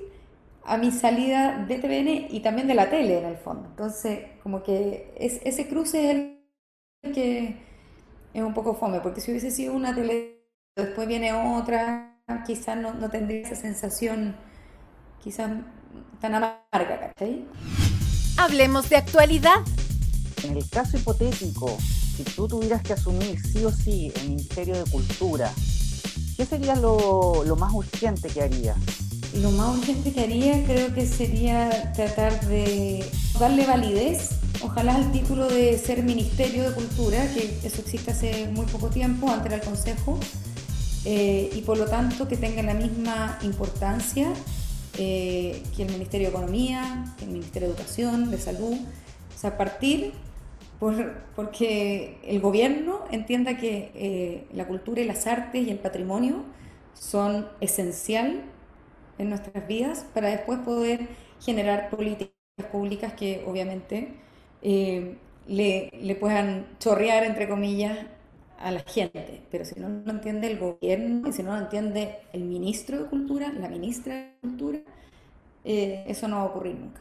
Speaker 3: a mi salida de TVN y también de la tele en el fondo. Entonces como que es, ese cruce es el que es un poco fome, porque si hubiese sido una tele, después viene otra, quizás no, no tendría esa sensación quizás tan amarga, ¿cachai?
Speaker 2: Hablemos de actualidad.
Speaker 4: En el caso hipotético, si tú tuvieras que asumir sí o sí el Ministerio de Cultura, ¿qué sería lo, más urgente que harías?
Speaker 3: Lo más urgente que haría creo que sería tratar de darle validez ojalá el título de ser Ministerio de Cultura, que eso existe hace muy poco tiempo, antes era el Consejo, eh, y por lo tanto que tenga la misma importancia eh, que el Ministerio de Economía, que el Ministerio de Educación, de Salud, o sea, partir porque el gobierno entienda que eh, la cultura y las artes y el patrimonio son esencial en nuestras vidas para después poder generar políticas públicas que obviamente eh, le, le, puedan chorrear, entre comillas, a la gente. Pero si no lo entiende el gobierno y si no lo entiende el ministro de Cultura, la ministra de Cultura, eh, eso no va a ocurrir nunca.